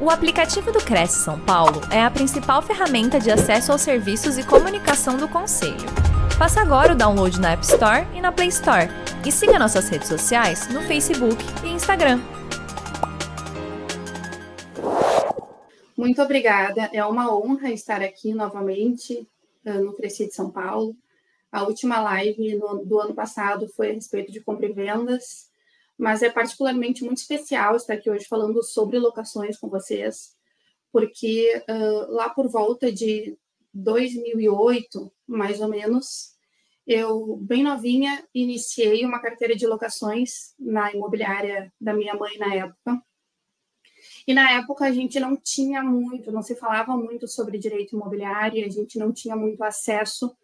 O aplicativo do Cresce São Paulo é a principal ferramenta de acesso aos serviços e comunicação do Conselho. Faça agora o download na App Store e na Play Store. E siga nossas redes sociais no Facebook e Instagram. Muito obrigada. É uma honra estar aqui novamente uh, no Cresci de São Paulo. A última live do ano passado foi a respeito de compra e vendas mas é particularmente muito especial estar aqui hoje falando sobre locações com vocês, porque uh, lá por volta de 2008, mais ou menos, eu, bem novinha, iniciei uma carteira de locações na imobiliária da minha mãe na época. E na época a gente não tinha muito, não se falava muito sobre direito imobiliário, a gente não tinha muito acesso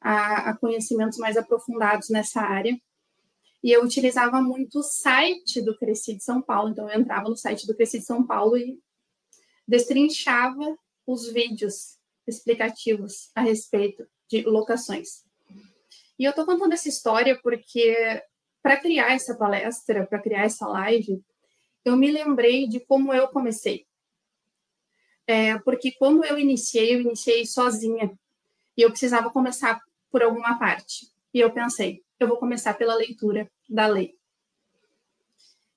a, a conhecimentos mais aprofundados nessa área. E eu utilizava muito o site do Cresci de São Paulo. Então, eu entrava no site do Cresci de São Paulo e destrinchava os vídeos explicativos a respeito de locações. E eu estou contando essa história porque, para criar essa palestra, para criar essa live, eu me lembrei de como eu comecei. É, porque quando eu iniciei, eu iniciei sozinha. E eu precisava começar por alguma parte. E eu pensei, eu vou começar pela leitura da lei.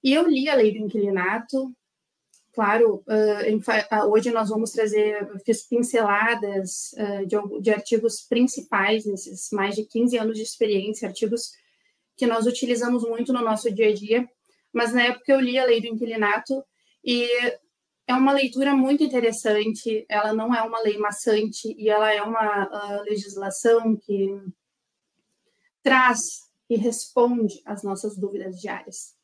E eu li a lei do inquilinato, claro, uh, hoje nós vamos trazer, fiz pinceladas uh, de, artigos principais nesses mais de 15 anos de experiência, artigos que nós utilizamos muito no nosso dia a dia, mas na época eu li a lei do inquilinato e é uma leitura muito interessante, ela não é uma lei maçante e ela é uma uh, legislação que traz e responde às nossas dúvidas diárias.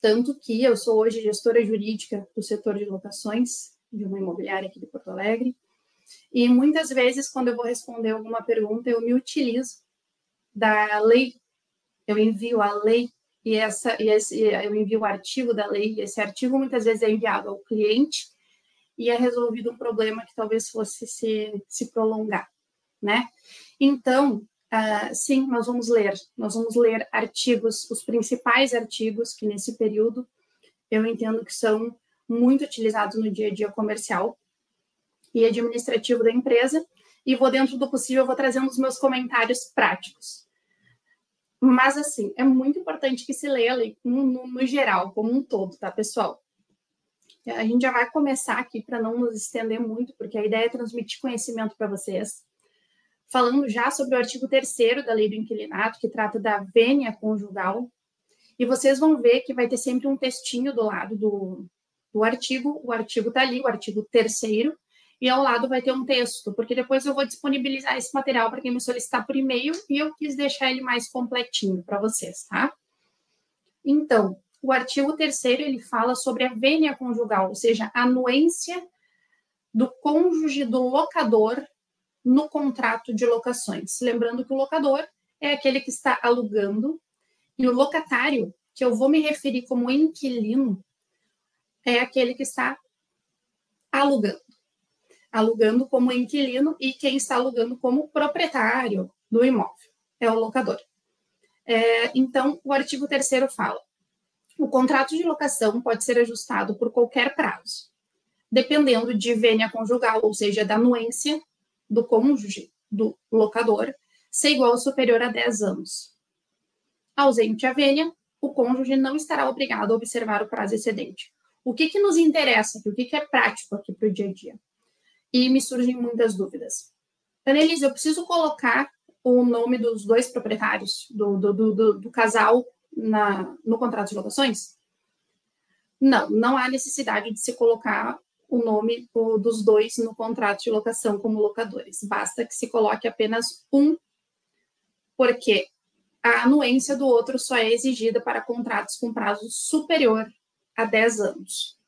Tanto que eu sou hoje gestora jurídica do setor de locações de uma imobiliária aqui de Porto Alegre, e muitas vezes, quando eu vou responder alguma pergunta, eu me utilizo da lei, eu envio a lei e, essa, e esse, eu envio o artigo da lei, e esse artigo muitas vezes é enviado ao cliente e é resolvido um problema que talvez fosse se, se prolongar, né? Então, Uh, sim, nós vamos ler, nós vamos ler artigos, os principais artigos que nesse período eu entendo que são muito utilizados no dia a dia comercial e administrativo da empresa, e vou, dentro do possível, vou trazendo os meus comentários práticos. Mas, assim, é muito importante que se leia no, no, no geral, como um todo, tá, pessoal? A gente já vai começar aqui para não nos estender muito, porque a ideia é transmitir conhecimento para vocês falando já sobre o artigo 3 da Lei do Inquilinato, que trata da vênia conjugal. E vocês vão ver que vai ter sempre um textinho do lado do, do artigo. O artigo está ali, o artigo 3 e ao lado vai ter um texto, porque depois eu vou disponibilizar esse material para quem me solicitar por e-mail e eu quis deixar ele mais completinho para vocês, tá? Então, o artigo 3 ele fala sobre a vênia conjugal, ou seja, a anuência do cônjuge do locador no contrato de locações. Lembrando que o locador é aquele que está alugando e o locatário, que eu vou me referir como inquilino, é aquele que está alugando. Alugando como inquilino e quem está alugando como proprietário do imóvel é o locador. É, então, o artigo 3 fala: o contrato de locação pode ser ajustado por qualquer prazo, dependendo de vênia conjugal, ou seja, da anuência do cônjuge do locador ser igual ou superior a 10 anos. Ausente a vênia, o cônjuge não estará obrigado a observar o prazo excedente. O que, que nos interessa aqui? O que, que é prático aqui para o dia a dia? E me surgem muitas dúvidas. Annelise, eu preciso colocar o nome dos dois proprietários, do, do, do, do casal, na, no contrato de locações? Não, não há necessidade de se colocar o nome dos dois no contrato de locação como locadores. Basta que se coloque apenas um, porque a anuência do outro só é exigida para contratos com prazo superior a 10 anos.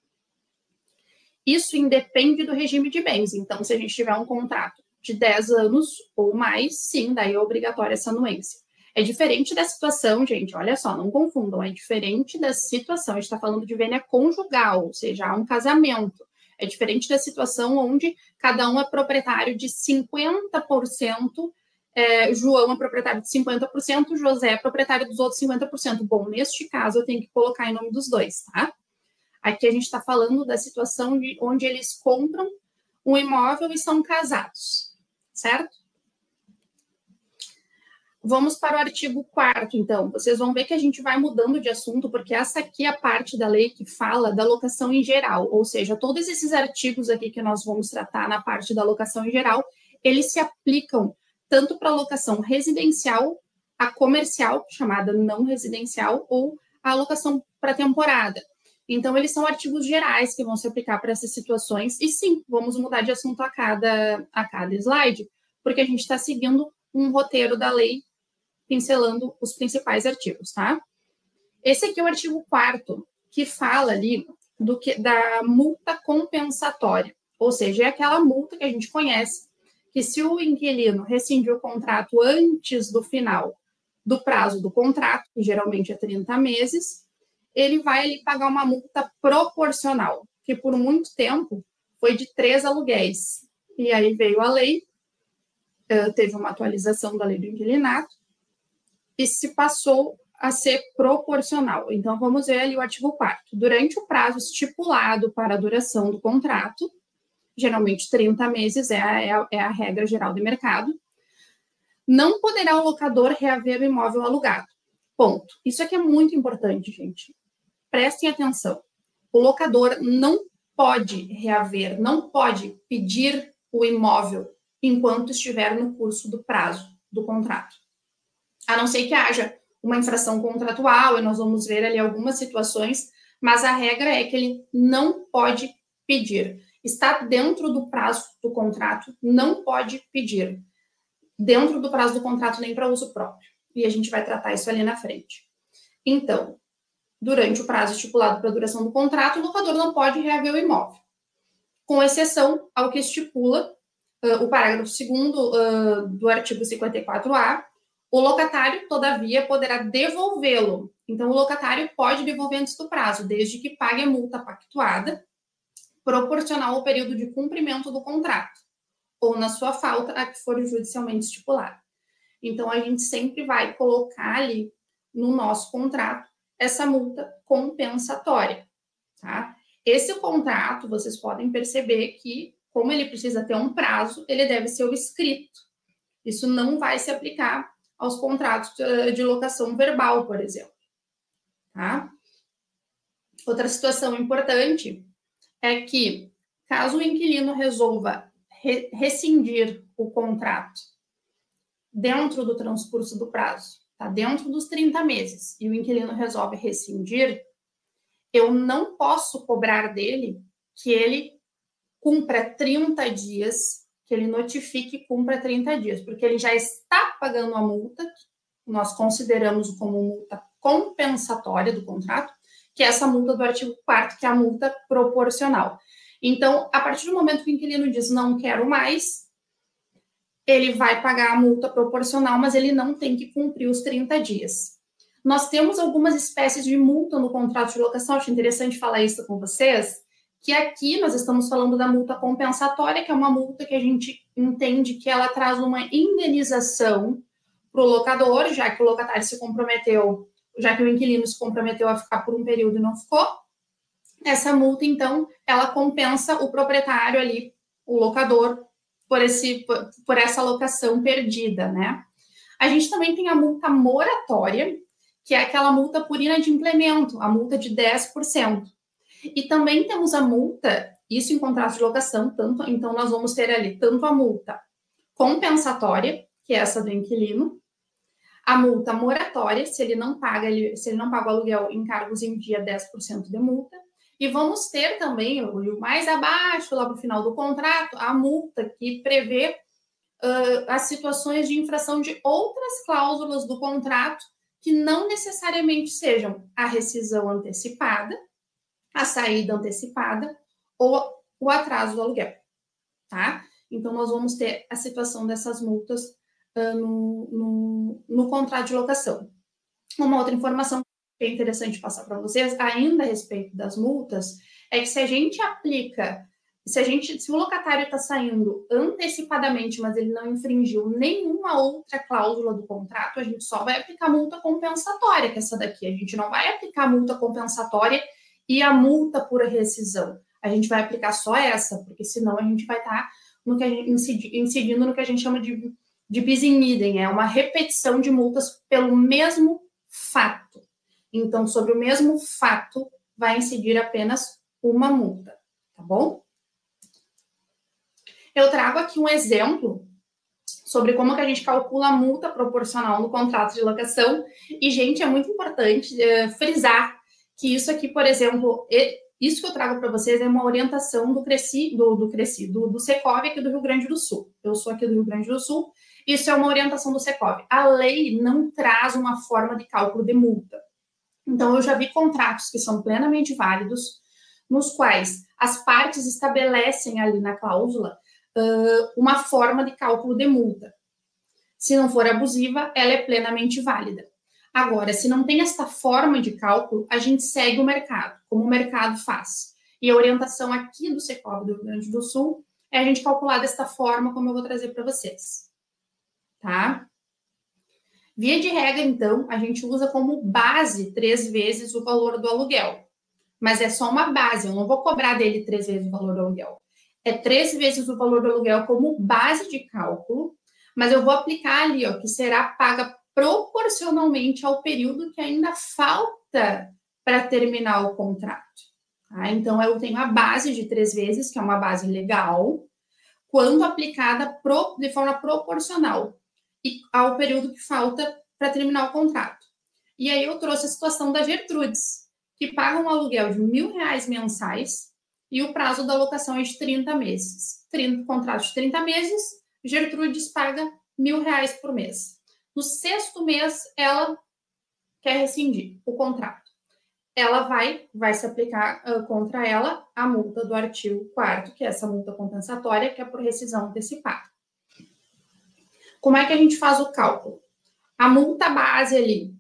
Isso independe do regime de bens. Então, se a gente tiver um contrato de 10 anos ou mais, sim, daí é obrigatória essa anuência. É diferente da situação, gente, olha só, não confundam, é diferente da situação. A gente está falando de vênia conjugal, ou seja, há um casamento. É diferente da situação onde cada um é proprietário de 50%, é, João é proprietário de 50%, José é proprietário dos outros 50%. Bom, neste caso, eu tenho que colocar em nome dos dois, tá? Aqui a gente está falando da situação de onde eles compram um imóvel e são casados, certo? Vamos para o artigo 4 então. Vocês vão ver que a gente vai mudando de assunto, porque essa aqui é a parte da lei que fala da locação em geral, ou seja, todos esses artigos aqui que nós vamos tratar na parte da locação em geral, eles se aplicam tanto para locação residencial, a comercial, chamada não residencial, ou a locação para temporada. Então, eles são artigos gerais que vão se aplicar para essas situações, e sim, vamos mudar de assunto a cada, a cada slide, porque a gente está seguindo um roteiro da lei pincelando os principais artigos, tá? Esse aqui é o artigo 4 que fala ali do que da multa compensatória, ou seja, é aquela multa que a gente conhece que se o inquilino rescindir o contrato antes do final do prazo do contrato, que geralmente é 30 meses, ele vai ali pagar uma multa proporcional, que por muito tempo foi de três aluguéis. E aí veio a lei, eh, teve uma atualização da lei do inquilinato, e se passou a ser proporcional. Então, vamos ver ali o artigo 4 Durante o prazo estipulado para a duração do contrato, geralmente 30 meses é a, é a, é a regra geral do mercado, não poderá o locador reaver o imóvel alugado. Ponto. Isso aqui é muito importante, gente. Prestem atenção. O locador não pode reaver, não pode pedir o imóvel enquanto estiver no curso do prazo do contrato a não ser que haja uma infração contratual, e nós vamos ver ali algumas situações, mas a regra é que ele não pode pedir. Está dentro do prazo do contrato, não pode pedir. Dentro do prazo do contrato, nem para uso próprio. E a gente vai tratar isso ali na frente. Então, durante o prazo estipulado para a duração do contrato, o locador não pode reaver o imóvel, com exceção ao que estipula uh, o parágrafo 2 uh, do artigo 54A, o locatário, todavia, poderá devolvê-lo. Então, o locatário pode devolver antes do prazo, desde que pague a multa pactuada, proporcional ao período de cumprimento do contrato, ou, na sua falta, a que for judicialmente estipulada. Então, a gente sempre vai colocar ali no nosso contrato essa multa compensatória, tá? Esse contrato, vocês podem perceber que, como ele precisa ter um prazo, ele deve ser o escrito. Isso não vai se aplicar aos contratos de locação verbal, por exemplo. Tá? Outra situação importante é que, caso o inquilino resolva re rescindir o contrato dentro do transcurso do prazo, tá? dentro dos 30 meses, e o inquilino resolve rescindir, eu não posso cobrar dele que ele cumpra 30 dias que ele notifique e cumpra 30 dias, porque ele já está pagando a multa, nós consideramos como multa compensatória do contrato, que é essa multa do artigo 4 que é a multa proporcional. Então, a partir do momento que o inquilino diz não quero mais, ele vai pagar a multa proporcional, mas ele não tem que cumprir os 30 dias. Nós temos algumas espécies de multa no contrato de locação, acho interessante falar isso com vocês, que aqui nós estamos falando da multa compensatória, que é uma multa que a gente entende que ela traz uma indenização para o locador, já que o locatário se comprometeu, já que o inquilino se comprometeu a ficar por um período e não ficou. Essa multa, então, ela compensa o proprietário ali, o locador, por, esse, por, essa locação perdida, né? A gente também tem a multa moratória, que é aquela multa por inadimplemento, a multa de 10%. E também temos a multa, isso em contrato de locação, tanto, então nós vamos ter ali tanto a multa compensatória, que é essa do inquilino, a multa moratória, se ele não paga, ele, se ele não paga o aluguel em cargos em dia, 10% de multa. E vamos ter também, o mais abaixo, lá para o final do contrato, a multa que prevê uh, as situações de infração de outras cláusulas do contrato que não necessariamente sejam a rescisão antecipada, a saída antecipada ou o atraso do aluguel, tá? Então, nós vamos ter a situação dessas multas uh, no, no, no, contrato de locação. Uma outra informação que é interessante passar para vocês, ainda a respeito das multas, é que se a gente aplica, se a gente, se o locatário está saindo antecipadamente, mas ele não infringiu nenhuma outra cláusula do contrato, a gente só vai aplicar multa compensatória, que é essa daqui. A gente não vai aplicar multa compensatória e a multa por rescisão. A gente vai aplicar só essa, porque senão a gente vai estar no que gente, incidindo no que a gente chama de, de bis in idem, é uma repetição de multas pelo mesmo fato. Então, sobre o mesmo fato, vai incidir apenas uma multa, tá bom? Eu trago aqui um exemplo sobre como que a gente calcula a multa proporcional no contrato de locação. E, gente, é muito importante é, frisar que isso aqui, por exemplo, isso que eu trago para vocês é uma orientação do Cresci, do, do Cresci, do, do Secov aqui do Rio Grande do Sul. Eu sou aqui do Rio Grande do Sul, isso é uma orientação do Secov. A lei não traz uma forma de cálculo de multa. Então, eu já vi contratos que são plenamente válidos, nos quais as partes estabelecem ali na cláusula uh, uma forma de cálculo de multa. Se não for abusiva, ela é plenamente válida. Agora, se não tem esta forma de cálculo, a gente segue o mercado, como o mercado faz. E a orientação aqui do Secov do Rio Grande do Sul é a gente calcular desta forma, como eu vou trazer para vocês. Tá? Via de regra, então, a gente usa como base três vezes o valor do aluguel. Mas é só uma base, eu não vou cobrar dele três vezes o valor do aluguel é três vezes o valor do aluguel como base de cálculo, mas eu vou aplicar ali, ó, que será paga proporcionalmente ao período que ainda falta para terminar o contrato. Tá? Então, eu tenho a base de três vezes, que é uma base legal, quando aplicada pro, de forma proporcional e ao período que falta para terminar o contrato. E aí eu trouxe a situação da Gertrudes, que paga um aluguel de mil reais mensais e o prazo da locação é de 30 meses. 30, contrato de 30 meses, Gertrudes paga mil reais por mês. No sexto mês, ela quer rescindir o contrato. Ela vai, vai se aplicar uh, contra ela a multa do artigo 4 que é essa multa compensatória, que é por rescisão antecipada. Como é que a gente faz o cálculo? A multa base ali,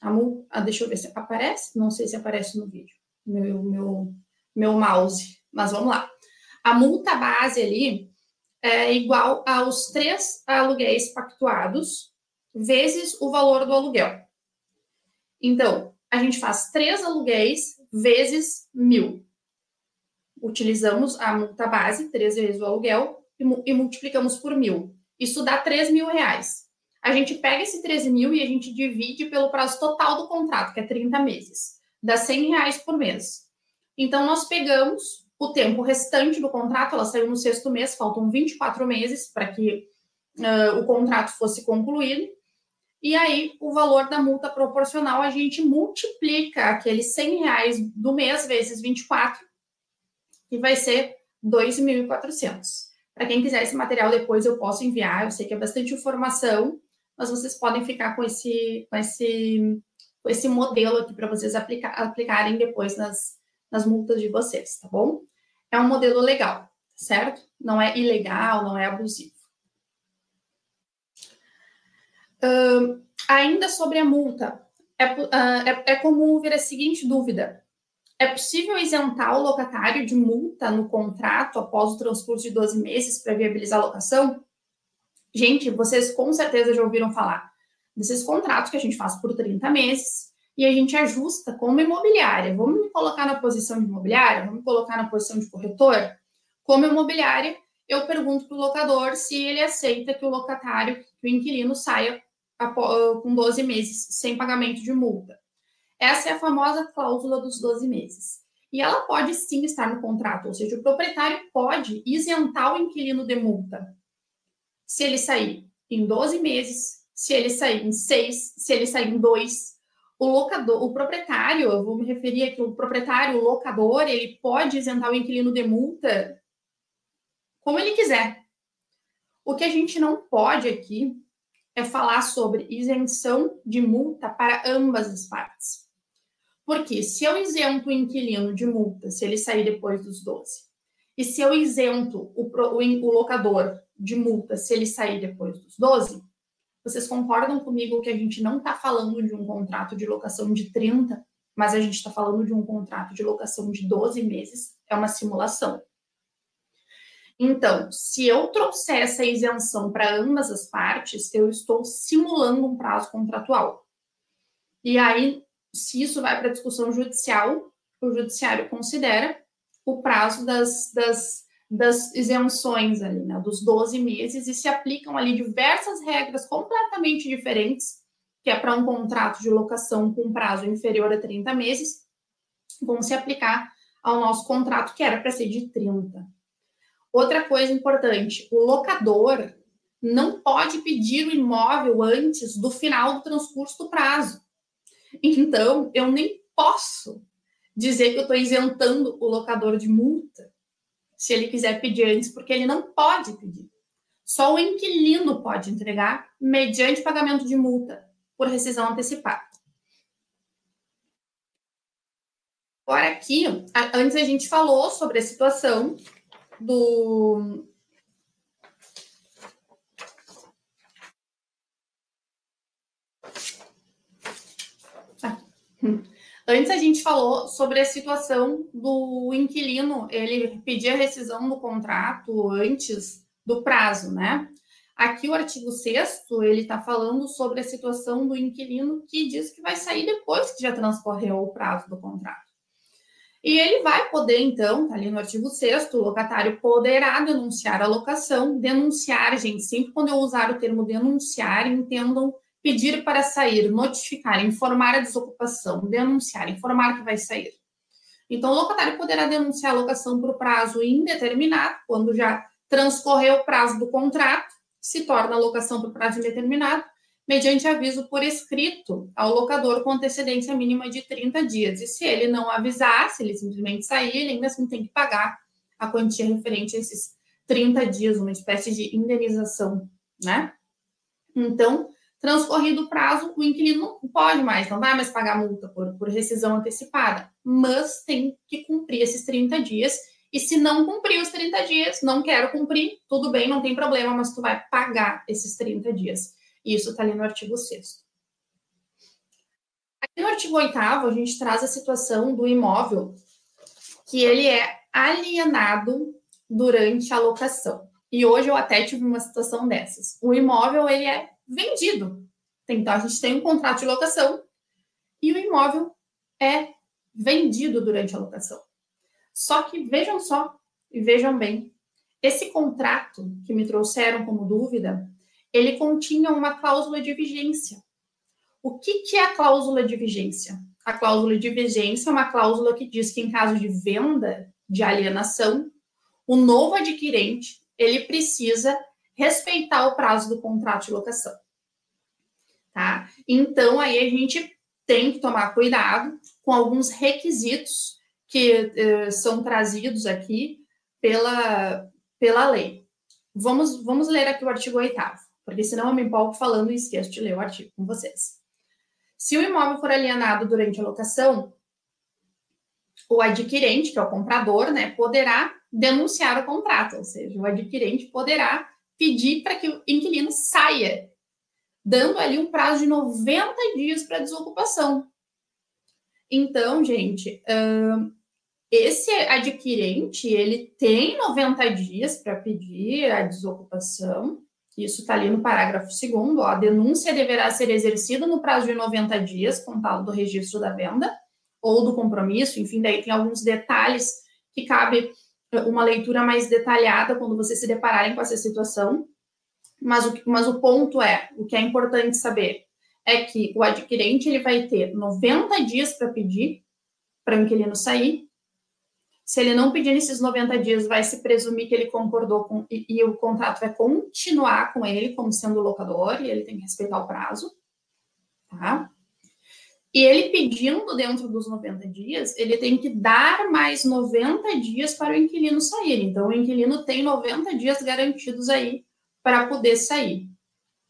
a multa, ah, deixa eu ver se aparece, não sei se aparece no vídeo, meu, meu meu mouse, mas vamos lá. A multa base ali é igual aos três aluguéis pactuados vezes o valor do aluguel. Então, a gente faz três aluguéis vezes mil. Utilizamos a multa base, três vezes o aluguel, e, e multiplicamos por mil. Isso dá 3 mil reais. A gente pega esse 13 mil e a gente divide pelo prazo total do contrato, que é 30 meses. Dá 100 reais por mês. Então, nós pegamos o tempo restante do contrato, ela saiu no sexto mês, faltam 24 meses para que uh, o contrato fosse concluído. E aí, o valor da multa proporcional, a gente multiplica aqueles 100 reais do mês vezes 24, que vai ser 2.400. Para quem quiser esse material depois, eu posso enviar. Eu sei que é bastante informação, mas vocês podem ficar com esse, com esse, com esse modelo aqui para vocês aplicar, aplicarem depois nas, nas multas de vocês, tá bom? É um modelo legal, certo? Não é ilegal, não é abusivo. Uh, ainda sobre a multa, é, uh, é, é comum vir a seguinte dúvida: é possível isentar o locatário de multa no contrato após o transcurso de 12 meses para viabilizar a locação? Gente, vocês com certeza já ouviram falar desses contratos que a gente faz por 30 meses, e a gente ajusta como imobiliária. Vamos me colocar na posição de imobiliária? Vamos me colocar na posição de corretor? Como imobiliária, eu pergunto para o locador se ele aceita que o locatário, que o inquilino saia com 12 meses sem pagamento de multa. Essa é a famosa cláusula dos 12 meses. E ela pode sim estar no contrato, ou seja, o proprietário pode isentar o inquilino de multa se ele sair em 12 meses, se ele sair em 6, se ele sair em 2, o locador, o proprietário, eu vou me referir aqui, o proprietário, o locador, ele pode isentar o inquilino de multa como ele quiser. O que a gente não pode aqui é falar sobre isenção de multa para ambas as partes. Porque se eu isento o inquilino de multa se ele sair depois dos 12, e se eu isento o, o, o locador de multa se ele sair depois dos 12, vocês concordam comigo que a gente não está falando de um contrato de locação de 30, mas a gente está falando de um contrato de locação de 12 meses? É uma simulação. Então, se eu trouxer essa isenção para ambas as partes, eu estou simulando um prazo contratual. E aí, se isso vai para discussão judicial, o judiciário considera o prazo das, das, das isenções ali, né, dos 12 meses, e se aplicam ali diversas regras completamente diferentes, que é para um contrato de locação com prazo inferior a 30 meses, vão se aplicar ao nosso contrato, que era para ser de 30. Outra coisa importante, o locador não pode pedir o imóvel antes do final do transcurso do prazo. Então, eu nem posso dizer que eu estou isentando o locador de multa se ele quiser pedir antes, porque ele não pode pedir. Só o inquilino pode entregar mediante pagamento de multa por rescisão antecipada. Agora, aqui, antes a gente falou sobre a situação do. Ah. Antes a gente falou sobre a situação do inquilino, ele pedir a rescisão do contrato antes do prazo, né? Aqui o artigo 6 ele está falando sobre a situação do inquilino que diz que vai sair depois que já transcorreu o prazo do contrato. E ele vai poder, então, tá ali no artigo 6 o locatário poderá denunciar a locação. Denunciar, gente, sempre quando eu usar o termo denunciar, entendam pedir para sair, notificar, informar a desocupação, denunciar, informar que vai sair. Então, o locatário poderá denunciar a locação por prazo indeterminado, quando já transcorreu o prazo do contrato, se torna a locação por prazo indeterminado, mediante aviso por escrito ao locador com antecedência mínima de 30 dias. E se ele não avisar, se ele simplesmente sair, ele ainda assim tem que pagar a quantia referente a esses 30 dias, uma espécie de indenização, né? Então, transcorrido o prazo, o inquilino não pode mais, não vai mais pagar multa por, por rescisão antecipada, mas tem que cumprir esses 30 dias. E se não cumprir os 30 dias, não quero cumprir, tudo bem, não tem problema, mas tu vai pagar esses 30 dias. Isso está ali no artigo 6. Aqui no artigo 8 a gente traz a situação do imóvel que ele é alienado durante a locação. E hoje eu até tive uma situação dessas. O imóvel ele é vendido. Então a gente tem um contrato de locação e o imóvel é vendido durante a locação. Só que vejam só e vejam bem, esse contrato que me trouxeram como dúvida, ele continha uma cláusula de vigência. O que, que é a cláusula de vigência? A cláusula de vigência é uma cláusula que diz que em caso de venda de alienação, o novo adquirente ele precisa respeitar o prazo do contrato de locação. Tá? Então aí a gente tem que tomar cuidado com alguns requisitos que eh, são trazidos aqui pela, pela lei. Vamos, vamos ler aqui o artigo 8 porque senão eu me empolgo falando e esqueço de ler o artigo com vocês. Se o imóvel for alienado durante a locação, o adquirente, que é o comprador, né, poderá denunciar o contrato, ou seja, o adquirente poderá pedir para que o inquilino saia, dando ali um prazo de 90 dias para desocupação. Então, gente, esse adquirente, ele tem 90 dias para pedir a desocupação, isso está ali no parágrafo 2 a denúncia deverá ser exercida no prazo de 90 dias, contado do registro da venda ou do compromisso, enfim, daí tem alguns detalhes que cabe eh, uma leitura mais detalhada quando vocês se depararem com essa situação. Mas o, mas o ponto é, o que é importante saber é que o adquirente ele vai ter 90 dias para pedir para o inquilino sair se ele não pedir nesses 90 dias, vai se presumir que ele concordou com e, e, o contrato vai continuar com ele como sendo locador e ele tem que respeitar o prazo, tá? E ele pedindo dentro dos 90 dias, ele tem que dar mais 90 dias para o inquilino sair. Então, o inquilino tem 90 dias garantidos aí para poder sair.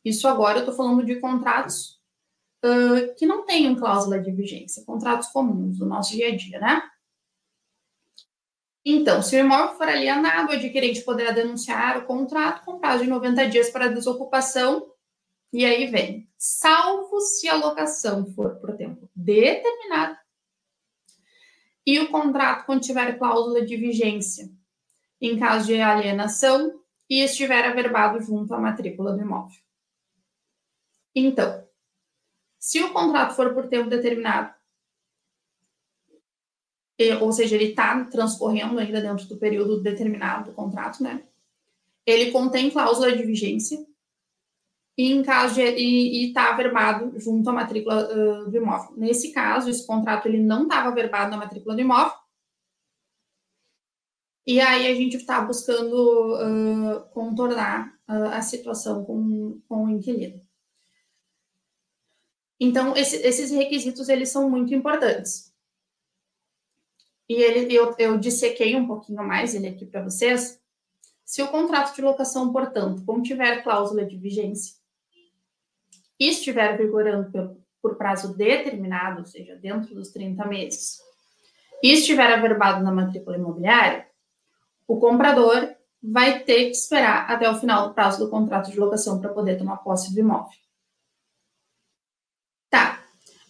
Isso agora eu estou falando de contratos uh, que não tenham cláusula de vigência, contratos comuns do nosso dia a dia, né? Então, se o imóvel for alienado, o adquirente poderá denunciar o contrato com prazo de 90 dias para desocupação. E aí vem, salvo se a locação for por tempo determinado e o contrato contiver cláusula de vigência em caso de alienação e estiver averbado junto à matrícula do imóvel. Então, se o contrato for por tempo determinado ou seja, ele está transcorrendo ainda dentro do período determinado do contrato, né? Ele contém cláusula de vigência e em caso de e está averbado junto à matrícula uh, do imóvel. Nesse caso, esse contrato ele não estava averbado na matrícula do imóvel. E aí a gente está buscando uh, contornar uh, a situação com, com o inquilino. Então, esse, esses requisitos, eles são muito importantes. E ele, eu, eu dissequei um pouquinho mais ele aqui para vocês. Se o contrato de locação, portanto, contiver cláusula de vigência, estiver vigorando por, por prazo determinado, ou seja, dentro dos 30 meses, e estiver averbado na matrícula imobiliária, o comprador vai ter que esperar até o final do prazo do contrato de locação para poder tomar posse do imóvel.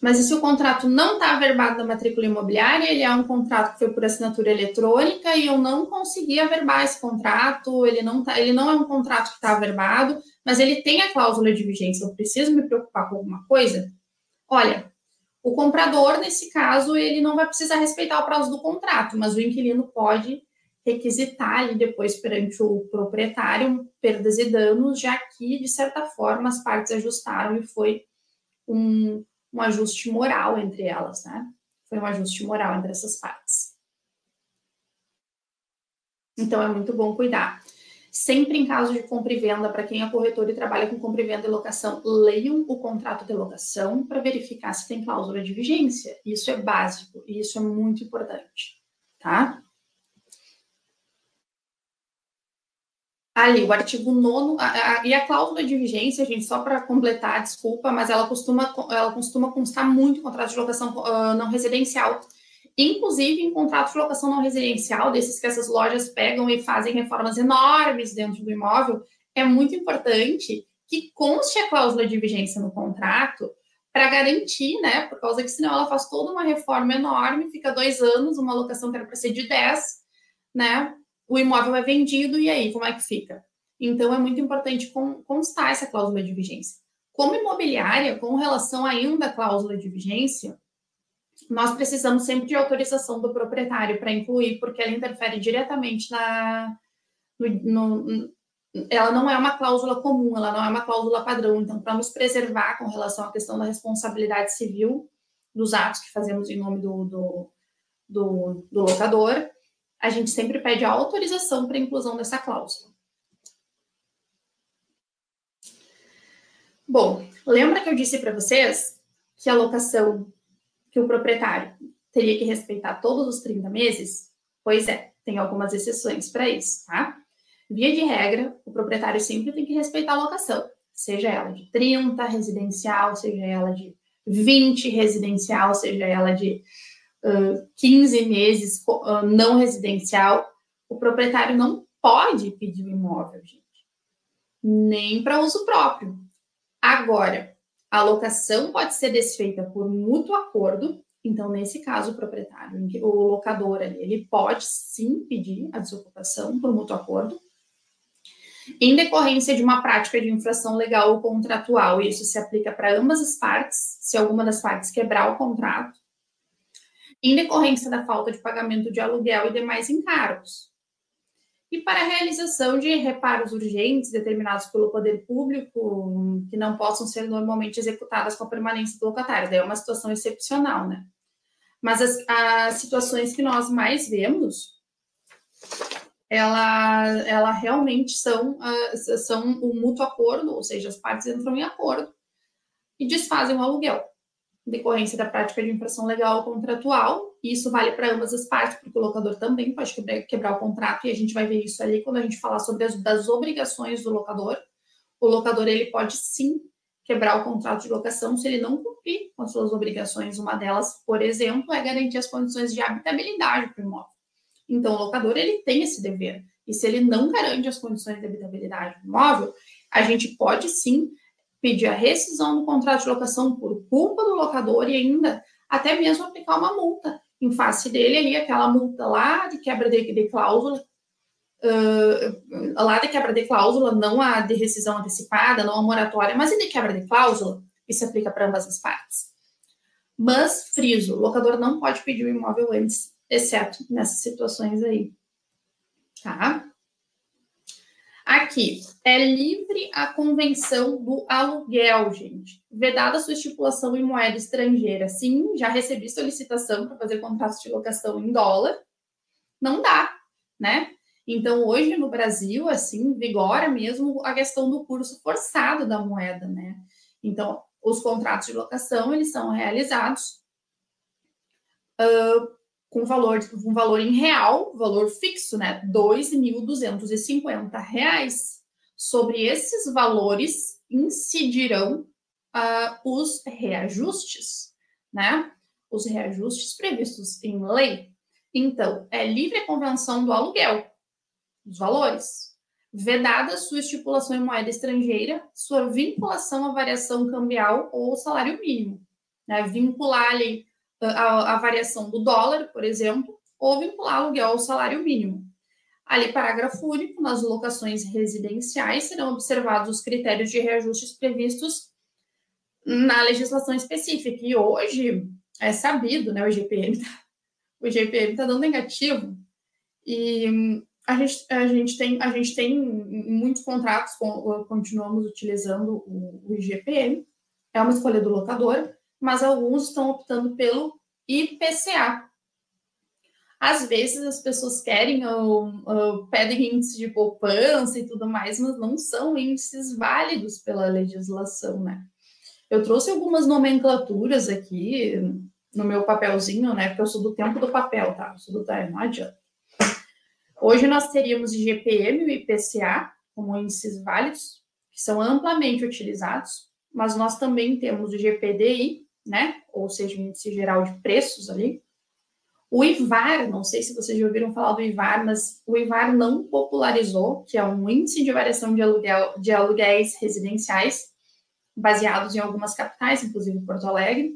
Mas e se o contrato não está averbado na matrícula imobiliária, ele é um contrato que foi por assinatura eletrônica e eu não consegui averbar esse contrato, ele não, tá, ele não é um contrato que está averbado, mas ele tem a cláusula de vigência, eu preciso me preocupar com alguma coisa? Olha, o comprador, nesse caso, ele não vai precisar respeitar o prazo do contrato, mas o inquilino pode requisitar ali depois perante o proprietário perdas e danos, já que, de certa forma, as partes ajustaram e foi um, um ajuste moral entre elas, né? Foi um ajuste moral entre essas partes. Então, é muito bom cuidar. Sempre em caso de compra e venda, para quem é corretor e trabalha com compra e venda e locação, leiam o contrato de locação para verificar se tem cláusula de vigência. Isso é básico e isso é muito importante, tá? Ali, o artigo 9 e a cláusula de vigência, gente, só para completar, desculpa, mas ela costuma, ela costuma constar muito em contrato de locação uh, não residencial inclusive em contratos de locação não residencial, desses que essas lojas pegam e fazem reformas enormes dentro do imóvel, é muito importante que conste a cláusula de vigência no contrato para garantir, né? Por causa que senão ela faz toda uma reforma enorme, fica dois anos, uma locação que era para ser de 10, né? O imóvel é vendido e aí, como é que fica? Então, é muito importante constar essa cláusula de vigência. Como imobiliária, com relação ainda à cláusula de vigência, nós precisamos sempre de autorização do proprietário para incluir, porque ela interfere diretamente na. No, no, ela não é uma cláusula comum, ela não é uma cláusula padrão. Então, para nos preservar com relação à questão da responsabilidade civil dos atos que fazemos em nome do, do, do, do locador, a gente sempre pede a autorização para a inclusão dessa cláusula. Bom, lembra que eu disse para vocês que a locação que o proprietário teria que respeitar todos os 30 meses? Pois é, tem algumas exceções para isso, tá? Via de regra, o proprietário sempre tem que respeitar a locação, seja ela de 30 residencial, seja ela de 20 residencial, seja ela de uh, 15 meses uh, não residencial. O proprietário não pode pedir o imóvel, gente, nem para uso próprio. Agora, a locação pode ser desfeita por mútuo acordo. Então, nesse caso, o proprietário, o locador ali, ele pode sim pedir a desocupação por mútuo acordo. Em decorrência de uma prática de infração legal ou contratual, isso se aplica para ambas as partes, se alguma das partes quebrar o contrato. Em decorrência da falta de pagamento de aluguel e demais encargos e para a realização de reparos urgentes determinados pelo poder público, que não possam ser normalmente executadas com a permanência do locatário. Daí é uma situação excepcional, né? Mas as, as situações que nós mais vemos, ela, ela realmente são, uh, são um mútuo acordo, ou seja, as partes entram em acordo e desfazem o aluguel decorrência da prática de infração legal ou contratual, e isso vale para ambas as partes, porque o locador também pode quebrar, quebrar, o contrato, e a gente vai ver isso ali quando a gente falar sobre as das obrigações do locador. O locador ele pode sim quebrar o contrato de locação se ele não cumprir com as suas obrigações. Uma delas, por exemplo, é garantir as condições de habitabilidade para o imóvel. Então, o locador ele tem esse dever. E se ele não garante as condições de habitabilidade do imóvel, a gente pode sim pedir a rescisão do contrato de locação por culpa do locador e ainda até mesmo aplicar uma multa em face dele ali, aquela multa lá de quebra de, de cláusula, uh, lá de quebra de cláusula, não a de rescisão antecipada, não a moratória, mas a de quebra de cláusula, que se aplica para ambas as partes. Mas, friso, o locador não pode pedir o imóvel antes exceto nessas situações aí. Tá? Aqui, é livre a convenção do aluguel, gente. Vedada sua estipulação em moeda estrangeira. Sim, já recebi solicitação para fazer contrato de locação em dólar. Não dá, né? Então, hoje no Brasil, assim, vigora mesmo a questão do curso forçado da moeda, né? Então, os contratos de locação, eles são realizados uh, com valor, com valor em real, valor fixo, né? R$ 2.250. Sobre esses valores incidirão uh, os reajustes, né? Os reajustes previstos em lei. Então, é livre a convenção do aluguel, os valores. Vedada sua estipulação em moeda estrangeira, sua vinculação à variação cambial ou salário mínimo. Né? Vincular ali a, a variação do dólar, por exemplo, ou vincular aluguel ao salário mínimo. Ali, parágrafo único, nas locações residenciais serão observados os critérios de reajustes previstos na legislação específica. E hoje é sabido, né? O GPM tá, o GPM está dando negativo. E a gente, a gente, tem, a gente tem muitos contratos, continuamos utilizando o, o IGPM, é uma escolha do locador, mas alguns estão optando pelo IPCA. Às vezes as pessoas querem ou, ou pedem índice de poupança e tudo mais, mas não são índices válidos pela legislação, né? Eu trouxe algumas nomenclaturas aqui no meu papelzinho, né? Porque eu sou do tempo do papel, tá? Eu sou do time, não adianta. Hoje nós teríamos IGPM e IPCA como índices válidos, que são amplamente utilizados, mas nós também temos o GPDI, né? Ou seja, o índice geral de preços ali. O IVAR, não sei se vocês já ouviram falar do IVAR, mas o IVAR não popularizou, que é um índice de variação de, aluguel, de aluguéis residenciais, baseados em algumas capitais, inclusive Porto Alegre,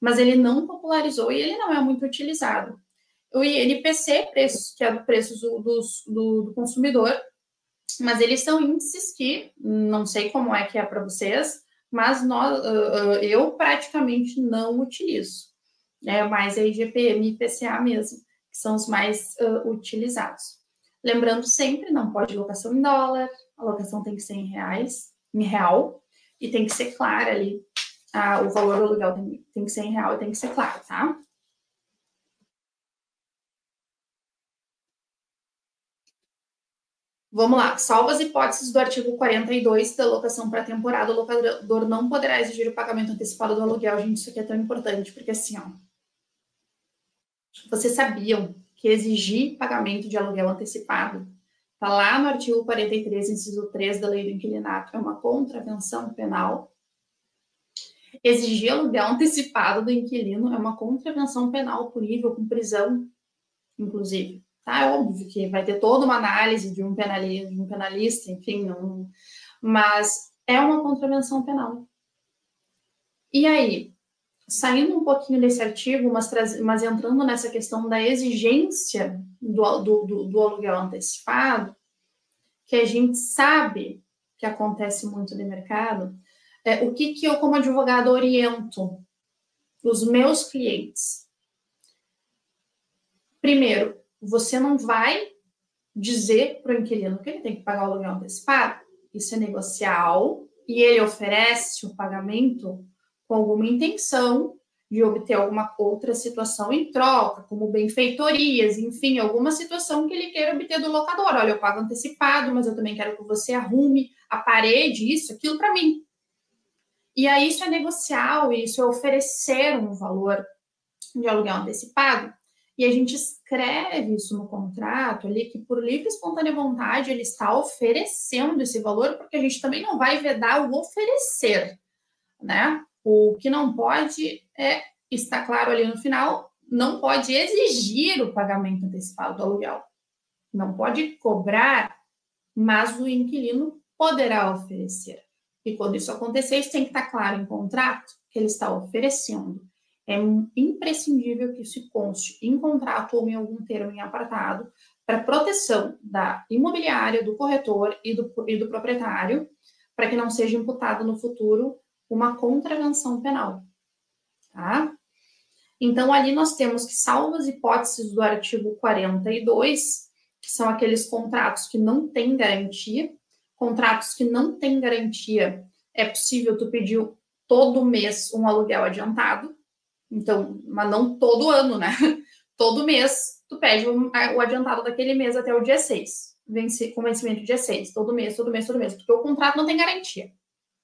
mas ele não popularizou e ele não é muito utilizado. O INPC, preços, que é o preço do, do, do consumidor, mas eles são índices que não sei como é que é para vocês, mas nós, eu praticamente não utilizo. É mais a IGPM e IPCA mesmo, que são os mais uh, utilizados. Lembrando sempre, não pode locação em dólar, a locação tem que ser em reais, em real, e tem que ser clara ali, uh, o valor do aluguel tem, tem que ser em real e tem que ser claro, tá? Vamos lá, salvo as hipóteses do artigo 42 da locação para temporada, o locador não poderá exigir o pagamento antecipado do aluguel. Gente, isso aqui é tão importante, porque assim, ó. Vocês sabiam que exigir pagamento de aluguel antecipado está lá no artigo 43, inciso 3 da lei do inquilinato, é uma contravenção penal. Exigir aluguel antecipado do inquilino é uma contravenção penal punível com prisão, inclusive. Tá? É óbvio que vai ter toda uma análise de um penalista, de um penalista enfim, não, mas é uma contravenção penal. E aí, saindo um pouquinho desse artigo, mas, mas entrando nessa questão da exigência do, do, do, do aluguel antecipado, que a gente sabe que acontece muito no mercado, é, o que, que eu, como advogado, oriento os meus clientes? Primeiro, você não vai dizer para o inquilino que ele tem que pagar o aluguel antecipado. Isso é negocial e ele oferece o pagamento com alguma intenção de obter alguma outra situação em troca, como benfeitorias, enfim, alguma situação que ele queira obter do locador. Olha, eu pago antecipado, mas eu também quero que você arrume a parede, isso, aquilo para mim. E aí isso é negocial, isso é oferecer um valor de aluguel antecipado e a gente escreve isso no contrato ali, que por livre e espontânea vontade ele está oferecendo esse valor, porque a gente também não vai vedar o oferecer, né? O que não pode é, está claro ali no final, não pode exigir o pagamento antecipado do aluguel. Não pode cobrar, mas o inquilino poderá oferecer. E quando isso acontecer, isso tem que estar claro em contrato que ele está oferecendo é imprescindível que se conste em contrato ou em algum termo em apartado para proteção da imobiliária, do corretor e do, e do proprietário, para que não seja imputado no futuro uma contravenção penal. Tá? Então, ali nós temos que, salvo as hipóteses do artigo 42, que são aqueles contratos que não têm garantia, contratos que não têm garantia, é possível tu pedir todo mês um aluguel adiantado, então, mas não todo ano, né? Todo mês tu pede o, adiantado daquele mês até o dia 6, vence, com vencimento dia 6, todo mês, todo mês, todo mês, porque o contrato não tem garantia.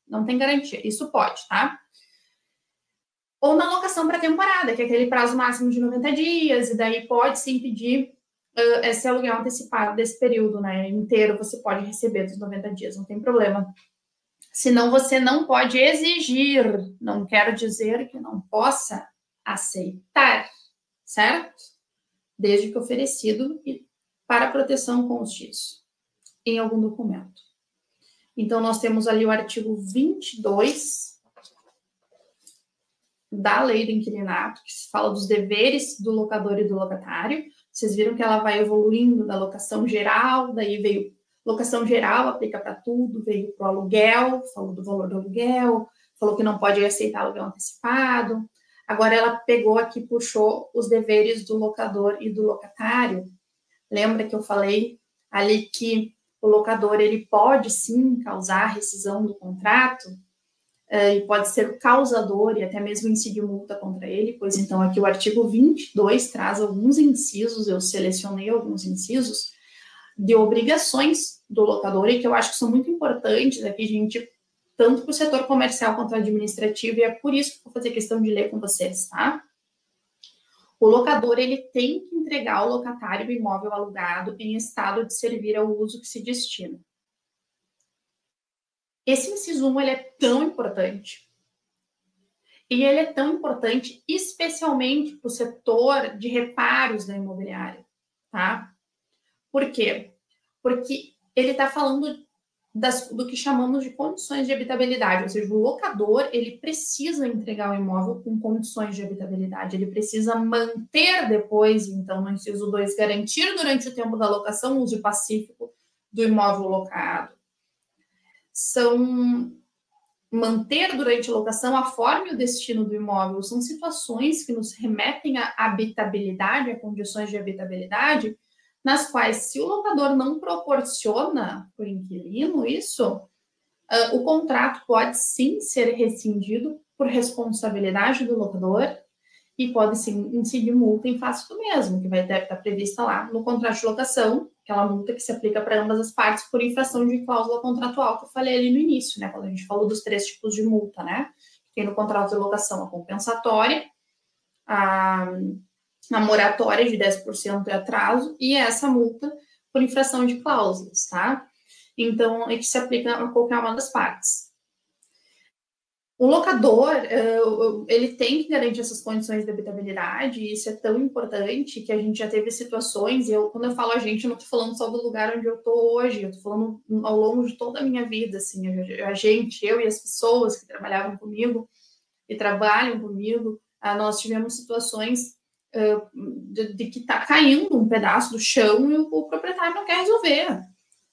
Não tem garantia. Isso pode, tá? Ou na locação para temporada, que é aquele prazo máximo de 90 dias, e daí pode sim pedir uh, esse aluguel antecipado desse período, né? Inteiro você pode receber dos 90 dias, não tem problema. Senão você não pode exigir, não quero dizer que não possa aceitar, certo? Desde que oferecido para proteção X em algum documento. Então, nós temos ali o artigo 22 da lei do inquilinato, que fala dos deveres do locador e do locatário. Vocês viram que ela vai evoluindo da locação geral, daí veio locação geral, aplica para tudo, veio para o aluguel, falou do valor do aluguel, falou que não pode aceitar aluguel antecipado. Agora ela pegou aqui, puxou os deveres do locador e do locatário. Lembra que eu falei ali que o locador ele pode sim causar rescisão do contrato uh, e pode ser o causador e até mesmo incidir multa contra ele, pois então aqui o artigo 22 traz alguns incisos, eu selecionei alguns incisos de obrigações do locador e que eu acho que são muito importantes aqui, gente, tanto para o setor comercial quanto administrativo, e é por isso que vou fazer questão de ler com vocês, tá? O locador ele tem que entregar ao locatário o imóvel alugado em estado de servir ao uso que se destina. Esse inciso 1 ele é tão importante. E ele é tão importante especialmente para o setor de reparos da imobiliária, tá? Por quê? Porque ele está falando das, do que chamamos de condições de habitabilidade, ou seja, o locador ele precisa entregar o imóvel com condições de habitabilidade, ele precisa manter depois, então, no inciso 2, garantir durante o tempo da locação o uso pacífico do imóvel locado. São manter durante a locação a forma e o destino do imóvel, são situações que nos remetem à habitabilidade, a condições de habitabilidade, nas quais, se o locador não proporciona para o inquilino isso, uh, o contrato pode sim ser rescindido por responsabilidade do locador e pode sim incidir multa em face do mesmo, que vai estar tá prevista lá no contrato de locação, aquela multa que se aplica para ambas as partes por infração de cláusula contratual que eu falei ali no início, né? Quando a gente falou dos três tipos de multa, né? Tem no contrato de locação a compensatória, a na moratória de 10% de atraso e essa multa por infração de cláusulas, tá? Então, que se aplica a qualquer uma das partes. O locador, eh, ele tem que garantir essas condições de habitabilidade, e isso é tão importante que a gente já teve situações, e eu, quando eu falo a gente, eu não estou falando só do lugar onde eu estou hoje, eu estou falando ao longo de toda a minha vida, assim, a gente, eu e as pessoas que trabalhavam comigo e trabalham comigo, ah, nós tivemos situações de, de, que está caindo um pedaço do chão e o, o proprietário não quer resolver.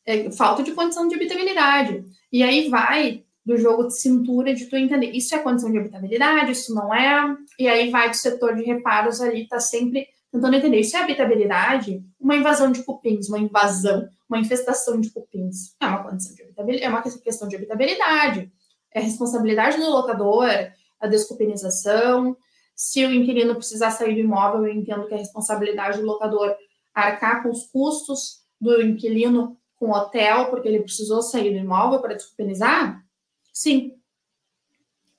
É, falta de condição de habitabilidade. E aí vai do jogo de cintura de tu entender isso é condição de habitabilidade, isso não é. E aí vai do setor de reparos ali, tá sempre tentando entender isso é habitabilidade, uma invasão de cupins, uma invasão, uma infestação de cupins. É uma condição de habitabilidade, é uma questão de habitabilidade. É responsabilidade do locador, a descupinização, se o inquilino precisar sair do imóvel, eu entendo que é responsabilidade do locador arcar com os custos do inquilino com o hotel, porque ele precisou sair do imóvel para desculpenizar? Sim.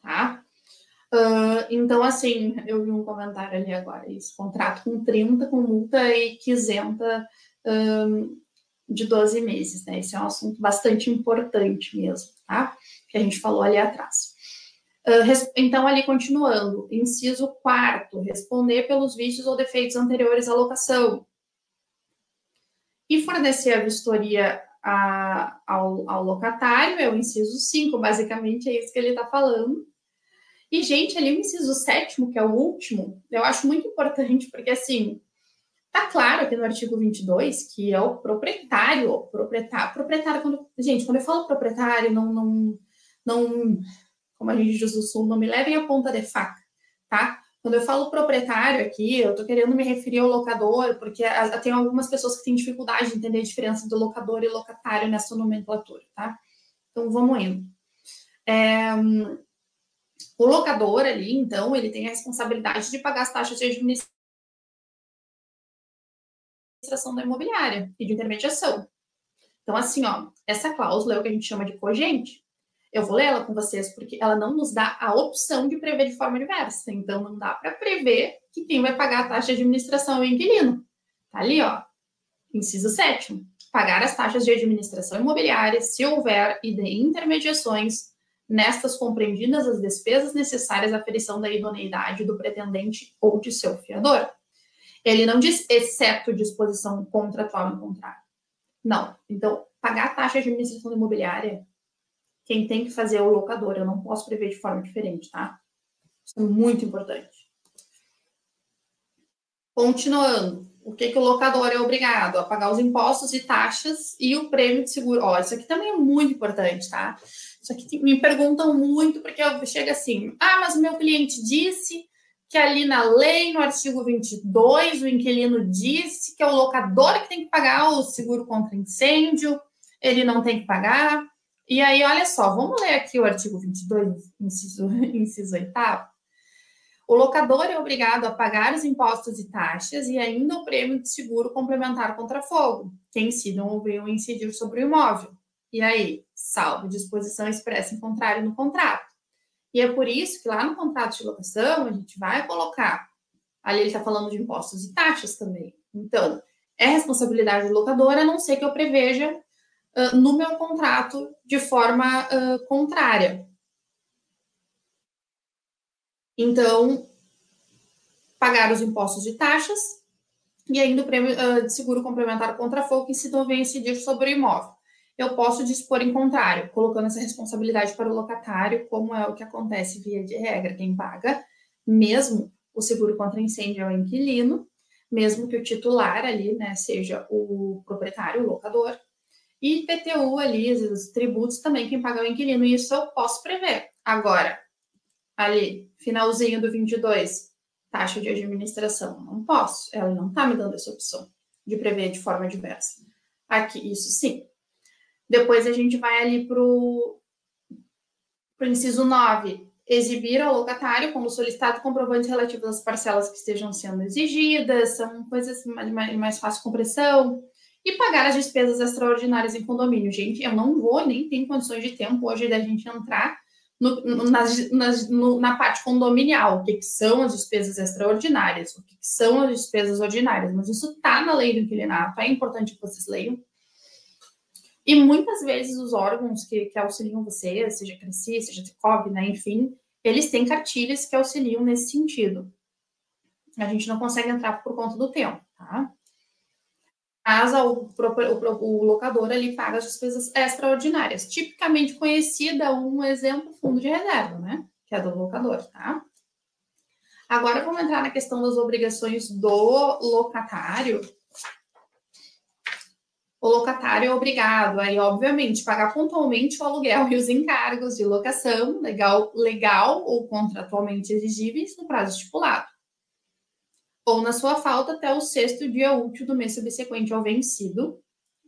Tá? Uh, então, assim, eu vi um comentário ali agora, isso, contrato com 30 com multa e que isenta um, de 12 meses, né? Esse é um assunto bastante importante mesmo, tá? Que a gente falou ali atrás. Ah, então, ali continuando, inciso quarto, responder pelos vícios ou defeitos anteriores à locação. E fornecer a vistoria a, ao, ao, locatário, é o inciso 5, basicamente é isso que ele está falando. E, gente, ali o inciso sétimo, que é o último, eu acho muito importante, porque, assim, tá claro aqui no artigo 22 que é o proprietário, proprietário, proprietário, quando, gente, quando eu falo proprietário, não, não, não como a gente diz no sul, não me levem a ponta de faca, tá? Quando eu falo proprietário aqui, eu estou querendo me referir ao locador, porque tem algumas pessoas que têm dificuldade de entender a diferença do locador e locatário nessa nomenclatura, tá? Então, vamos indo. É, o locador ali, então, ele tem a responsabilidade de pagar as taxas de administração da imobiliária e de intermediação. Então, assim, ó, essa cláusula é o que a gente chama de cogente. Eu vou ler ela com vocês porque ela não nos dá a opção de prever de forma diversa. Então, não dá para prever que quem vai pagar a taxa de administração é o inquilino. Tá ali, ó. Inciso sétimo. Pagar as taxas de administração imobiliária se houver e de intermediações, nestas compreendidas as despesas necessárias à aferição da idoneidade do pretendente ou de seu fiador. Ele não diz exceto disposição contratual no contrato. Não. Então, pagar a taxa de administração imobiliária quem tem que fazer é o locador. Eu não posso prever de forma diferente, tá? Isso é muito importante. Continuando, o que, que o locador é obrigado? A pagar os impostos e taxas e o prêmio de seguro. Ó, isso aqui também é muito importante, tá? Isso aqui me perguntam muito, porque eu chego assim, ah, mas o meu cliente disse que ali na lei, no artigo 22, o inquilino disse que é o locador que tem que pagar o seguro contra incêndio, ele não tem que pagar. E aí, olha só, vamos ler aqui o artigo 22, inciso, inciso 8. O locador é obrigado a pagar os impostos e taxas e ainda o prêmio de seguro complementar contra fogo, que incidam ou venham incidir sobre o imóvel. E aí, salvo disposição expressa em contrário no contrato. E é por isso que lá no contrato de locação a gente vai colocar, ali ele está falando de impostos e taxas também. Então, é responsabilidade do locador, a não ser que eu preveja no meu contrato de forma uh, contrária. Então, pagar os impostos e taxas e ainda o prêmio uh, de seguro complementar contra fogo se deve incidir sobre o imóvel. Eu posso dispor em contrário, colocando essa responsabilidade para o locatário, como é o que acontece via de regra. Quem paga, mesmo o seguro contra incêndio é o inquilino, mesmo que o titular ali, né, seja o proprietário, o locador, e PTU ali, os tributos também, quem paga é o inquilino. Isso eu posso prever. Agora, ali, finalzinho do 22, taxa de administração. Não posso. Ela não está me dando essa opção de prever de forma diversa. Aqui, isso sim. Depois a gente vai ali para o inciso 9. Exibir ao locatário como solicitado comprovantes relativos às parcelas que estejam sendo exigidas, são coisas mais, mais, mais fácil compressão e pagar as despesas extraordinárias em condomínio. Gente, eu não vou, nem tenho condições de tempo hoje da gente entrar no, nas, nas, no, na parte condominial, o que, que, são as despesas extraordinárias, o que, que são as despesas ordinárias, mas isso está na lei do inquilinato, é importante que vocês leiam. E muitas vezes os órgãos que, que auxiliam você, seja Cresci, seja Tecov, né, enfim, eles têm cartilhas que auxiliam nesse sentido. A gente não consegue entrar por conta do tempo, tá? Casa, o, o, o, locador ali paga as despesas extraordinárias. Tipicamente conhecida, um exemplo, fundo de reserva, né? Que é do locador, tá? Agora vamos entrar na questão das obrigações do locatário. O locatário é obrigado aí, obviamente, pagar pontualmente o aluguel e os encargos de locação, legal, legal ou contratualmente exigíveis no prazo estipulado ou na sua falta até o sexto dia útil do mês subsequente ao vencido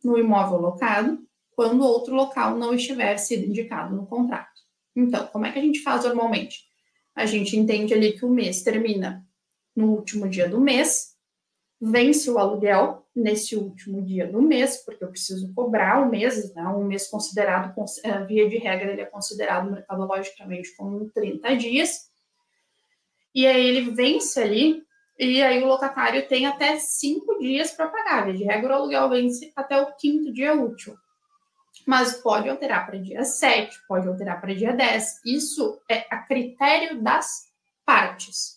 no imóvel locado, quando outro local não estiver sido indicado no contrato. Então, como é que a gente faz normalmente? A gente entende ali que o mês termina no último dia do mês, vence o aluguel nesse último dia do mês, porque eu preciso cobrar o mês, né? um mês considerado, via de regra, ele é considerado mercadologicamente como 30 dias, e aí ele vence ali e aí o locatário tem até cinco dias para pagar. De regra, o aluguel vence até o quinto dia útil. Mas pode alterar para dia 7, pode alterar para dia 10. Isso é a critério das partes.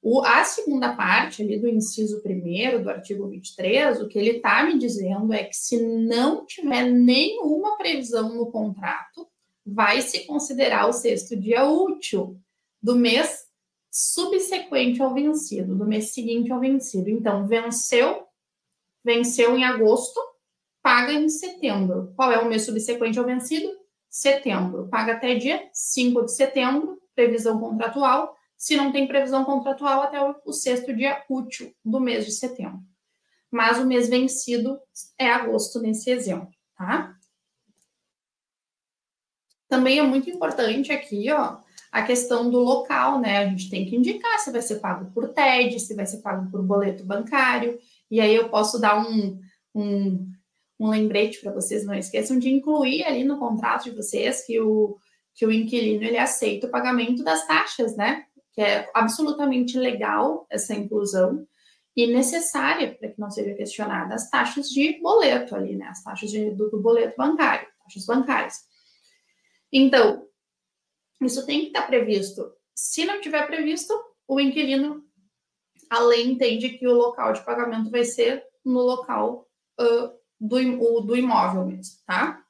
O, a segunda parte ali do inciso primeiro do artigo 23, o que ele está me dizendo é que se não tiver nenhuma previsão no contrato, vai se considerar o sexto dia útil do mês subsequente ao vencido, do mês seguinte ao vencido. Então, venceu, venceu em agosto, paga em setembro. Qual é o mês subsequente ao vencido? Setembro. Paga até dia 5 de setembro, previsão contratual, se não tem previsão contratual até o sexto dia útil do mês de setembro. Mas o mês vencido é agosto nesse exemplo, tá? Também é muito importante aqui, ó, a questão do local, né? A gente tem que indicar se vai ser pago por TED, se vai ser pago por boleto bancário, e aí eu posso dar um, um, um lembrete para vocês, não esqueçam de incluir ali no contrato de vocês que o, que o inquilino ele aceita o pagamento das taxas, né? Que é absolutamente legal essa inclusão e necessária para que não seja questionada as taxas de boleto ali, né? As taxas de, do, do boleto bancário, taxas bancárias. Então, isso tem que estar previsto. Se não tiver previsto, o inquilino, a lei entende que o local de pagamento vai ser no local uh, do, o, do imóvel mesmo, tá?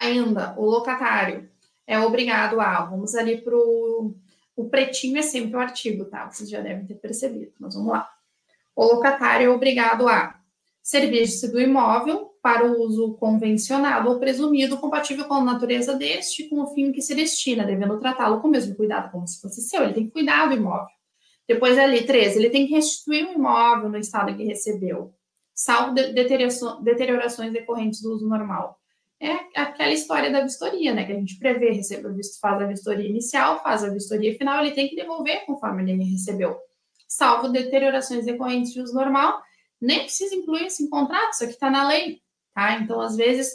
Ainda, o locatário é obrigado a, vamos ali para o pretinho é sempre o artigo, tá? Vocês já devem ter percebido, mas vamos lá. O locatário é obrigado a servir-se do imóvel para o uso convencionado ou presumido compatível com a natureza deste com o fim que se destina, devendo tratá-lo com o mesmo cuidado como se fosse seu. Ele tem que cuidar do imóvel. Depois ali, 13, ele tem que restituir o imóvel no estado em que recebeu, salvo deteriorações decorrentes do uso normal. É aquela história da vistoria, né? Que a gente prevê, recebe, faz a vistoria inicial, faz a vistoria final, ele tem que devolver conforme ele recebeu, salvo deteriorações decorrentes de uso normal nem precisa incluir esse contrato, isso aqui está na lei, tá? Então, às vezes,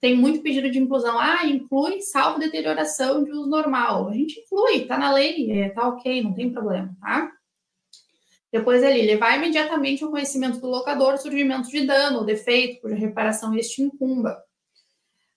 tem muito pedido de inclusão, ah, inclui salvo deterioração de uso normal. A gente inclui, está na lei, é, tá ok, não tem problema, tá? Depois ali, levar imediatamente ao conhecimento do locador surgimento de dano ou defeito, cuja reparação este incumba.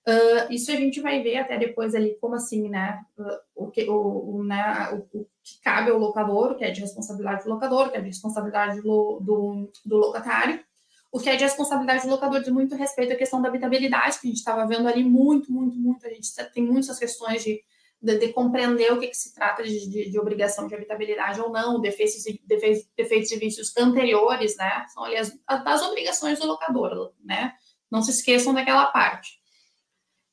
Uh, isso a gente vai ver até depois ali, como assim, né? Uh, o, que, o, o, né o, o, que cabe ao locador, o que é de responsabilidade do locador, o que é de responsabilidade do, do, do locatário. O que é de responsabilidade do locador diz muito respeito à questão da habitabilidade, que a gente estava vendo ali muito, muito, muito. A gente tem muitas questões de, de, de compreender o que, que se trata de, de, de, obrigação de habitabilidade ou não, defeitos, defeitos, defeitos e vícios anteriores, né? São ali as, as obrigações do locador, né? Não se esqueçam daquela parte.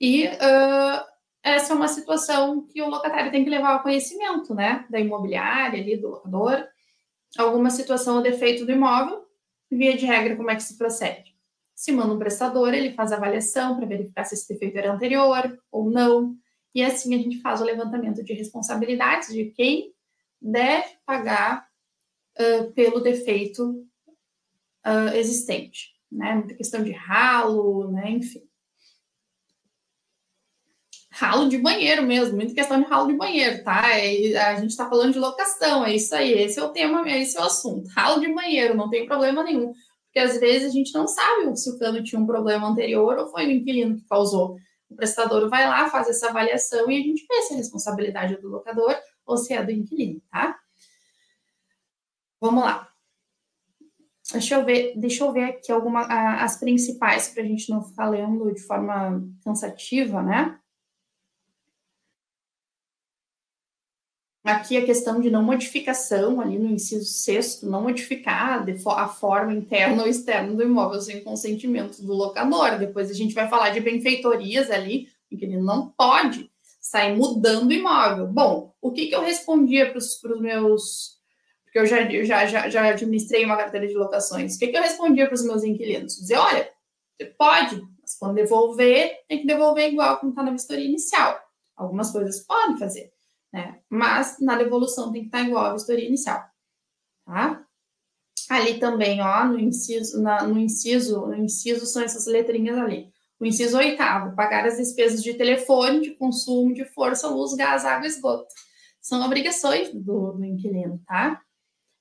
E uh, essa é uma situação que o locatário tem que levar ao conhecimento, né, da imobiliária ali, do locador, alguma situação ou defeito do imóvel, via de regra, como é que se procede? Se manda um prestador, ele faz a avaliação para verificar se esse defeito era anterior ou não, e assim a gente faz o levantamento de responsabilidades de quem deve pagar uh, pelo defeito uh, existente, né? Muita questão de ralo, né? Enfim ralo de banheiro mesmo, muita questão de ralo de banheiro, tá? É, a gente está falando de locação, é isso aí, esse é o tema, esse é o assunto. Ralo de banheiro, não tem problema nenhum, porque às vezes a gente não sabe se o cano tinha um problema anterior ou foi o inquilino que causou. O prestador vai lá, faz essa avaliação e a gente vê se é responsabilidade do locador ou se é do inquilino, tá? Vamos lá. Deixa eu ver, deixa eu ver aqui alguma, as principais para a gente não ficar lendo de forma cansativa, né? Aqui a questão de não modificação, ali no inciso sexto, não modificar a forma interna ou externa do imóvel sem consentimento do locador. Depois a gente vai falar de benfeitorias ali, em que ele não pode sair mudando o imóvel. Bom, o que, que eu respondia para os meus. Porque eu já, já, já, já administrei uma carteira de locações. O que, que eu respondia para os meus inquilinos? Dizer, olha, você pode, mas quando devolver, tem que devolver igual como está na vistoria inicial. Algumas coisas podem fazer né? Mas na devolução tem que estar igual à vistoria inicial, tá? Ali também, ó, no inciso, na, no inciso, no inciso são essas letrinhas ali. O inciso oitavo, pagar as despesas de telefone, de consumo, de força, luz, gás, água esgoto. São obrigações do, do inquilino, tá?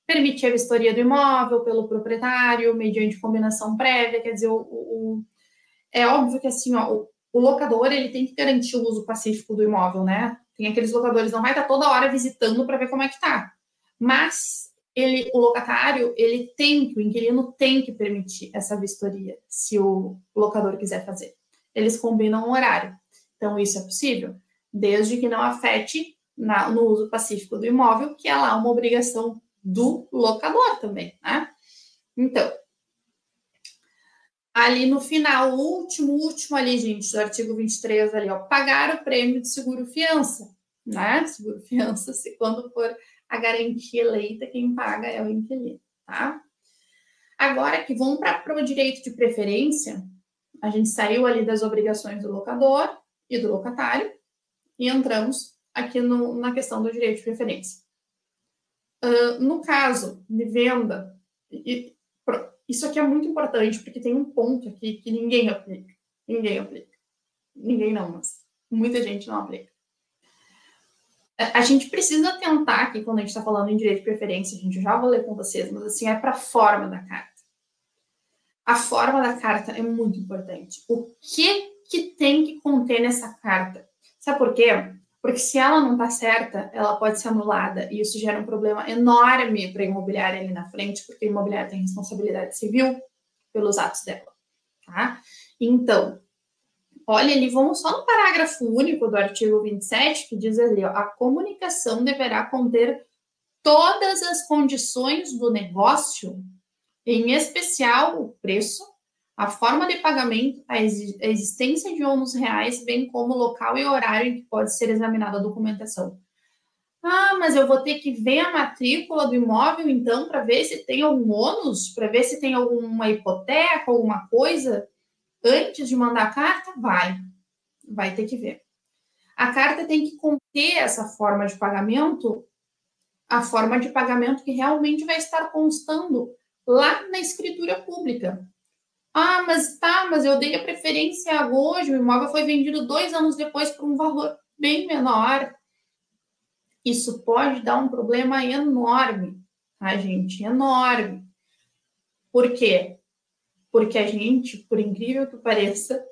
Permitir a vistoria do imóvel pelo proprietário, mediante combinação prévia, quer dizer, o, o, o é óbvio que assim, ó, o, o locador ele tem que garantir o uso pacífico do imóvel, né? Tem aqueles locadores, não vai estar toda hora visitando para ver como é que tá. Mas ele, o locatário, ele tem que, o inquilino tem que permitir essa vistoria, se o locador quiser fazer. Eles combinam um horário. Então, isso é possível, desde que não afete na, no uso pacífico do imóvel, que é lá uma obrigação do locador também, né? Então, ali no final, o último, último ali, gente, do artigo 23 ali, ó, pagar o prêmio de seguro fiança. né? Seguro fiança, se quando for a garantia eleita, quem paga é o inquilino, tá? Agora que vamos para o direito de preferência, a gente saiu ali das obrigações do locador e do locatário e entramos aqui no, na questão do direito de preferência. Uh, no caso de venda, e, isso aqui é muito importante porque tem um ponto aqui que ninguém aplica. Ninguém aplica. Ninguém não, mas muita gente não aplica. A gente precisa tentar aqui, quando a gente está falando em direito de preferência, a gente já vou ler com vocês, mas assim, é para a forma da carta. A forma da carta é muito importante. O que, que tem que conter nessa carta? Sabe por quê? Porque se ela não está certa, ela pode ser anulada. E isso gera um problema enorme para a imobiliária ali na frente, porque a imobiliária tem responsabilidade civil pelos atos dela. Tá? Então, olha ali, vamos só no parágrafo único do artigo 27, que diz ali: ó, a comunicação deverá conter todas as condições do negócio em especial o preço, a forma de pagamento, a existência de ônus reais, bem como o local e horário em que pode ser examinada a documentação. Ah, mas eu vou ter que ver a matrícula do imóvel, então, para ver se tem algum ônus, para ver se tem alguma hipoteca, alguma coisa, antes de mandar a carta? Vai, vai ter que ver. A carta tem que conter essa forma de pagamento, a forma de pagamento que realmente vai estar constando lá na escritura pública. Ah, mas tá, mas eu dei a preferência hoje, o imóvel foi vendido dois anos depois por um valor bem menor. Isso pode dar um problema enorme, tá, gente? Enorme. Por quê? Porque a gente, por incrível que pareça,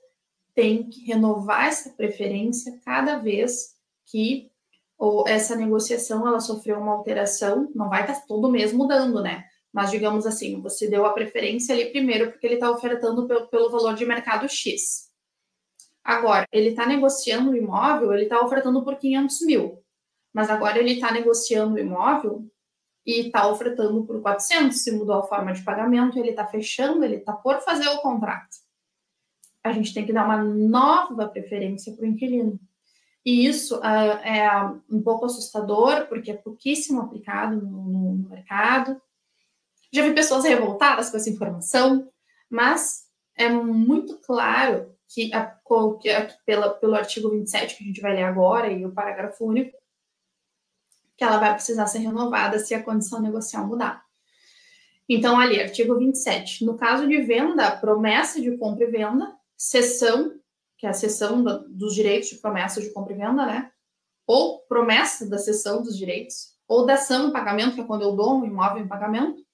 tem que renovar essa preferência cada vez que ou essa negociação ela sofreu uma alteração, não vai estar todo mês mudando, né? Mas, digamos assim, você deu a preferência ali primeiro porque ele está ofertando pelo, pelo valor de mercado X. Agora, ele está negociando o imóvel, ele está ofertando por 500 mil. Mas agora ele está negociando o imóvel e está ofertando por 400, se mudou a forma de pagamento, ele está fechando, ele está por fazer o contrato. A gente tem que dar uma nova preferência para o inquilino. E isso uh, é um pouco assustador, porque é pouquíssimo aplicado no, no mercado. Já vi pessoas revoltadas com essa informação, mas é muito claro que, a, que a, pela, pelo artigo 27, que a gente vai ler agora, e o parágrafo único, que ela vai precisar ser renovada se a condição negocial mudar. Então, ali, artigo 27. No caso de venda, promessa de compra e venda, cessão, que é a cessão do, dos direitos de promessa de compra e venda, né? Ou promessa da cessão dos direitos, ou dação em pagamento, que é quando eu dou um imóvel em pagamento,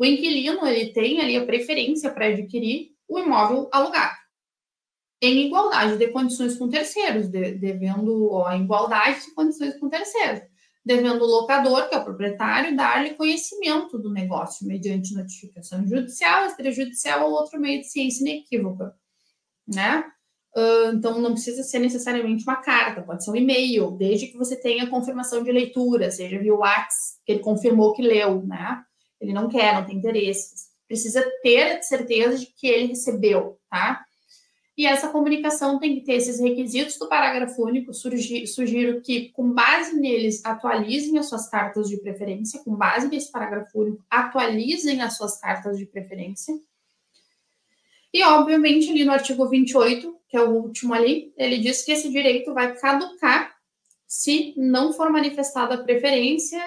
o inquilino ele tem ali a preferência para adquirir o imóvel alugado, em igualdade de condições com terceiros, de, devendo ó, igualdade de condições com terceiros, devendo o locador, que é o proprietário, dar-lhe conhecimento do negócio mediante notificação judicial, extrajudicial ou outro meio de ciência inequívoca, né? Uh, então, não precisa ser necessariamente uma carta, pode ser um e-mail, desde que você tenha confirmação de leitura, seja via WhatsApp, que ele confirmou que leu, né? Ele não quer, não tem interesse. Precisa ter certeza de que ele recebeu, tá? E essa comunicação tem que ter esses requisitos do parágrafo único. Sugiro, sugiro que, com base neles, atualizem as suas cartas de preferência. Com base nesse parágrafo único, atualizem as suas cartas de preferência. E, obviamente, ali no artigo 28, que é o último ali, ele diz que esse direito vai caducar se não for manifestada a preferência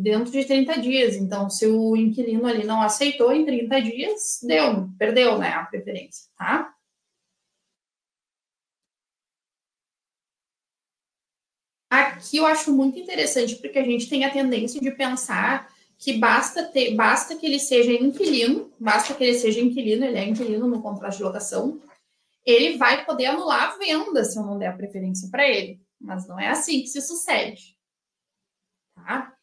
dentro de 30 dias. Então, se o inquilino ali não aceitou em 30 dias, deu, perdeu né, a preferência, tá? Aqui eu acho muito interessante, porque a gente tem a tendência de pensar que basta ter, basta que ele seja inquilino, basta que ele seja inquilino, ele é inquilino no contrato de locação, ele vai poder anular a venda se eu não der a preferência para ele mas não é assim que se sucede. Tá?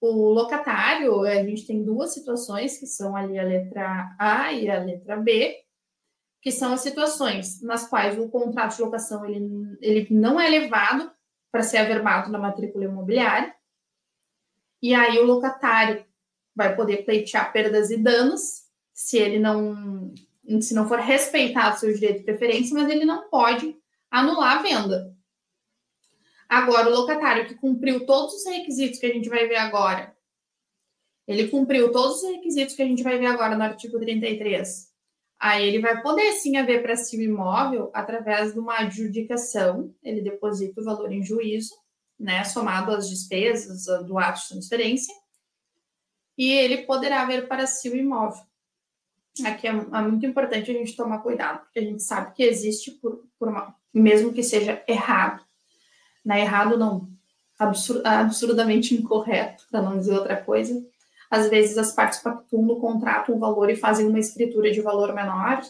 O locatário, a gente tem duas situações, que são ali a letra A e a letra B, que são as situações nas quais o contrato de locação ele, ele não é levado para ser averbado na matrícula imobiliária, e aí o locatário vai poder pleitear perdas e danos se ele não se não for respeitado seu direito de preferência, mas ele não pode anular a venda. Agora, o locatário que cumpriu todos os requisitos que a gente vai ver agora, ele cumpriu todos os requisitos que a gente vai ver agora no artigo 33. Aí ele vai poder sim haver para si o imóvel através de uma adjudicação, ele deposita o valor em juízo, né, somado às despesas do ato de transferência, e ele poderá haver para si o imóvel. Aqui é, é muito importante a gente tomar cuidado, porque a gente sabe que existe por, por uma, mesmo que seja errado, né, errado não, absur, absurdamente incorreto, para não dizer outra coisa, às vezes as partes pactuam no contrato um valor e fazem uma escritura de valor menor.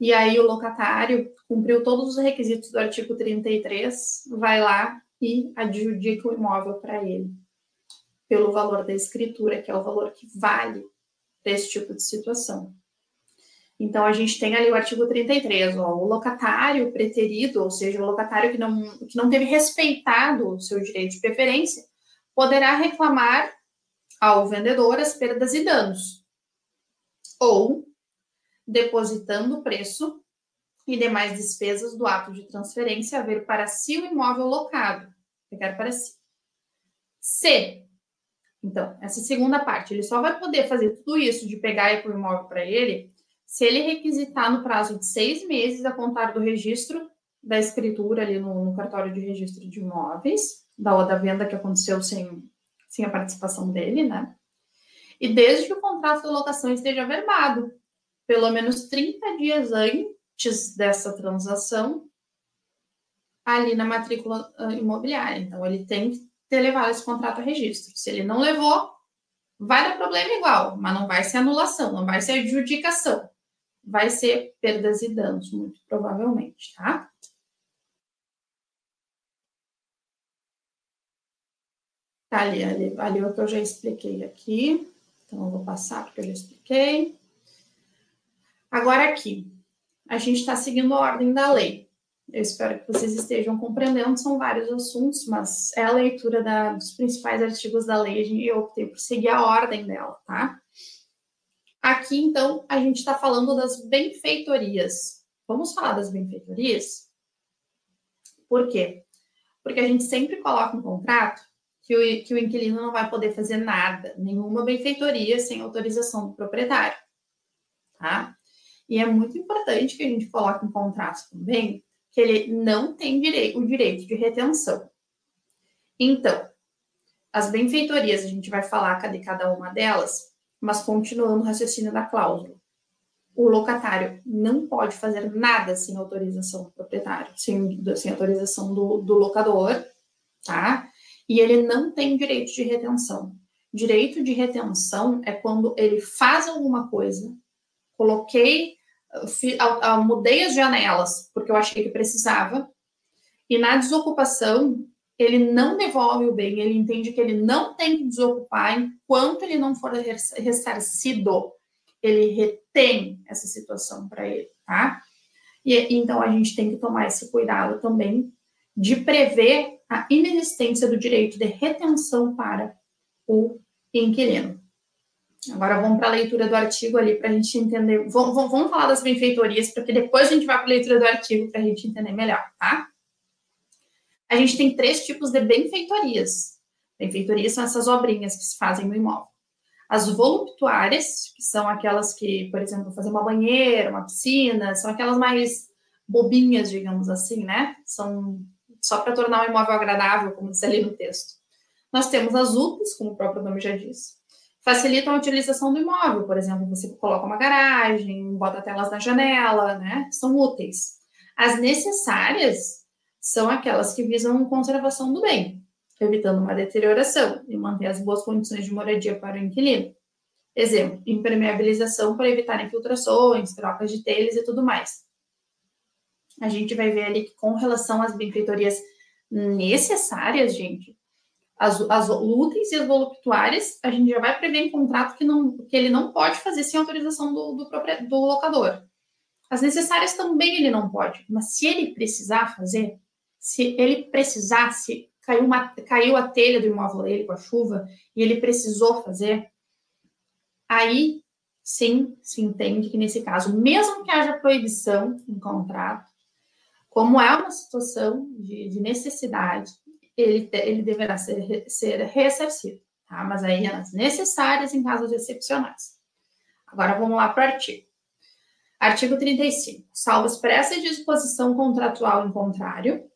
E aí o locatário cumpriu todos os requisitos do artigo 33, vai lá e adjudica o imóvel para ele, pelo valor da escritura, que é o valor que vale desse tipo de situação. Então, a gente tem ali o artigo 33, ó, o locatário preterido, ou seja, o locatário que não, que não teve respeitado o seu direito de preferência, poderá reclamar ao vendedor as perdas e danos, ou depositando o preço e demais despesas do ato de transferência haver para si o imóvel locado, pegar para si. C. Então, essa segunda parte, ele só vai poder fazer tudo isso de pegar e pôr o imóvel para ele se ele requisitar no prazo de seis meses a contar do registro da escritura ali no, no cartório de registro de imóveis, da, da venda que aconteceu sem sem a participação dele, né? E desde que o contrato de locação esteja verbado, pelo menos 30 dias antes dessa transação, ali na matrícula ah, imobiliária. Então, ele tem que ter levado esse contrato a registro. Se ele não levou, vai dar problema igual, mas não vai ser anulação, não vai ser adjudicação. Vai ser perdas e danos, muito provavelmente, tá? Tá ali, ali, ali é o que eu já expliquei aqui. Então, eu vou passar porque eu já expliquei. Agora aqui, a gente está seguindo a ordem da lei. Eu espero que vocês estejam compreendendo, são vários assuntos, mas é a leitura da, dos principais artigos da lei e eu optei por seguir a ordem dela, tá? Aqui, então, a gente está falando das benfeitorias. Vamos falar das benfeitorias? Por quê? Porque a gente sempre coloca um contrato que o, que o inquilino não vai poder fazer nada, nenhuma benfeitoria sem autorização do proprietário, tá? E é muito importante que a gente coloque em contrato também que ele não tem direito, o direito de retenção. Então, as benfeitorias, a gente vai falar de cada uma delas, mas continuando o raciocínio da cláusula. O locatário não pode fazer nada sem autorização do proprietário, sem, sem autorização do, do locador, tá? e ele não tem direito de retenção. Direito de retenção é quando ele faz alguma coisa, coloquei, mudei as janelas porque eu achei que precisava, e na desocupação ele não devolve o bem, ele entende que ele não tem que desocupar enquanto ele não for ressarcido. Ele retém essa situação para ele, tá? E então a gente tem que tomar esse cuidado também de prever a inexistência do direito de retenção para o inquilino. Agora vamos para a leitura do artigo ali para a gente entender. Vamos, vamos, falar das benfeitorias, porque depois a gente vai para a leitura do artigo para a gente entender melhor, tá? A gente tem três tipos de benfeitorias. Benfeitorias são essas obrinhas que se fazem no imóvel. As voluptuárias, que são aquelas que, por exemplo, fazer uma banheira, uma piscina, são aquelas mais bobinhas, digamos assim, né? São só para tornar o imóvel agradável, como diz ali no texto. Nós temos as UPs, como o próprio nome já diz. Facilitam a utilização do imóvel, por exemplo, você coloca uma garagem, bota telas na janela, né? São úteis. As necessárias são aquelas que visam conservação do bem, evitando uma deterioração e manter as boas condições de moradia para o inquilino. Exemplo, impermeabilização para evitar infiltrações, trocas de telhas e tudo mais a gente vai ver ali que com relação às benfeitorias necessárias, gente, as, as úteis e as voluptuárias, a gente já vai prever em contrato que, não, que ele não pode fazer sem autorização do, do, do locador. As necessárias também ele não pode, mas se ele precisar fazer, se ele precisar, se caiu, uma, caiu a telha do imóvel dele com a chuva e ele precisou fazer, aí sim se entende que nesse caso, mesmo que haja proibição em contrato, como é uma situação de, de necessidade, ele, ele deverá ser, ser ressarcido, tá? Mas aí as necessárias em casos excepcionais. Agora vamos lá para o artigo. Artigo 35. Salvo expressa disposição contratual em contrário,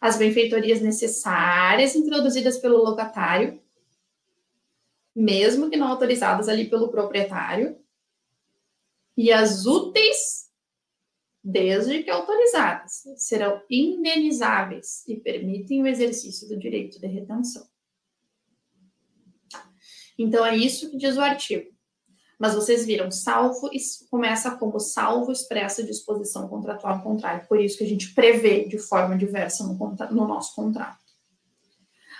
as benfeitorias necessárias introduzidas pelo locatário, mesmo que não autorizadas ali pelo proprietário, e as úteis, desde que autorizadas, serão indenizáveis e permitem o exercício do direito de retenção. Então, é isso que diz o artigo. Mas vocês viram, salvo começa como salvo expressa disposição contratual contrária. Por isso que a gente prevê de forma diversa no, no nosso contrato.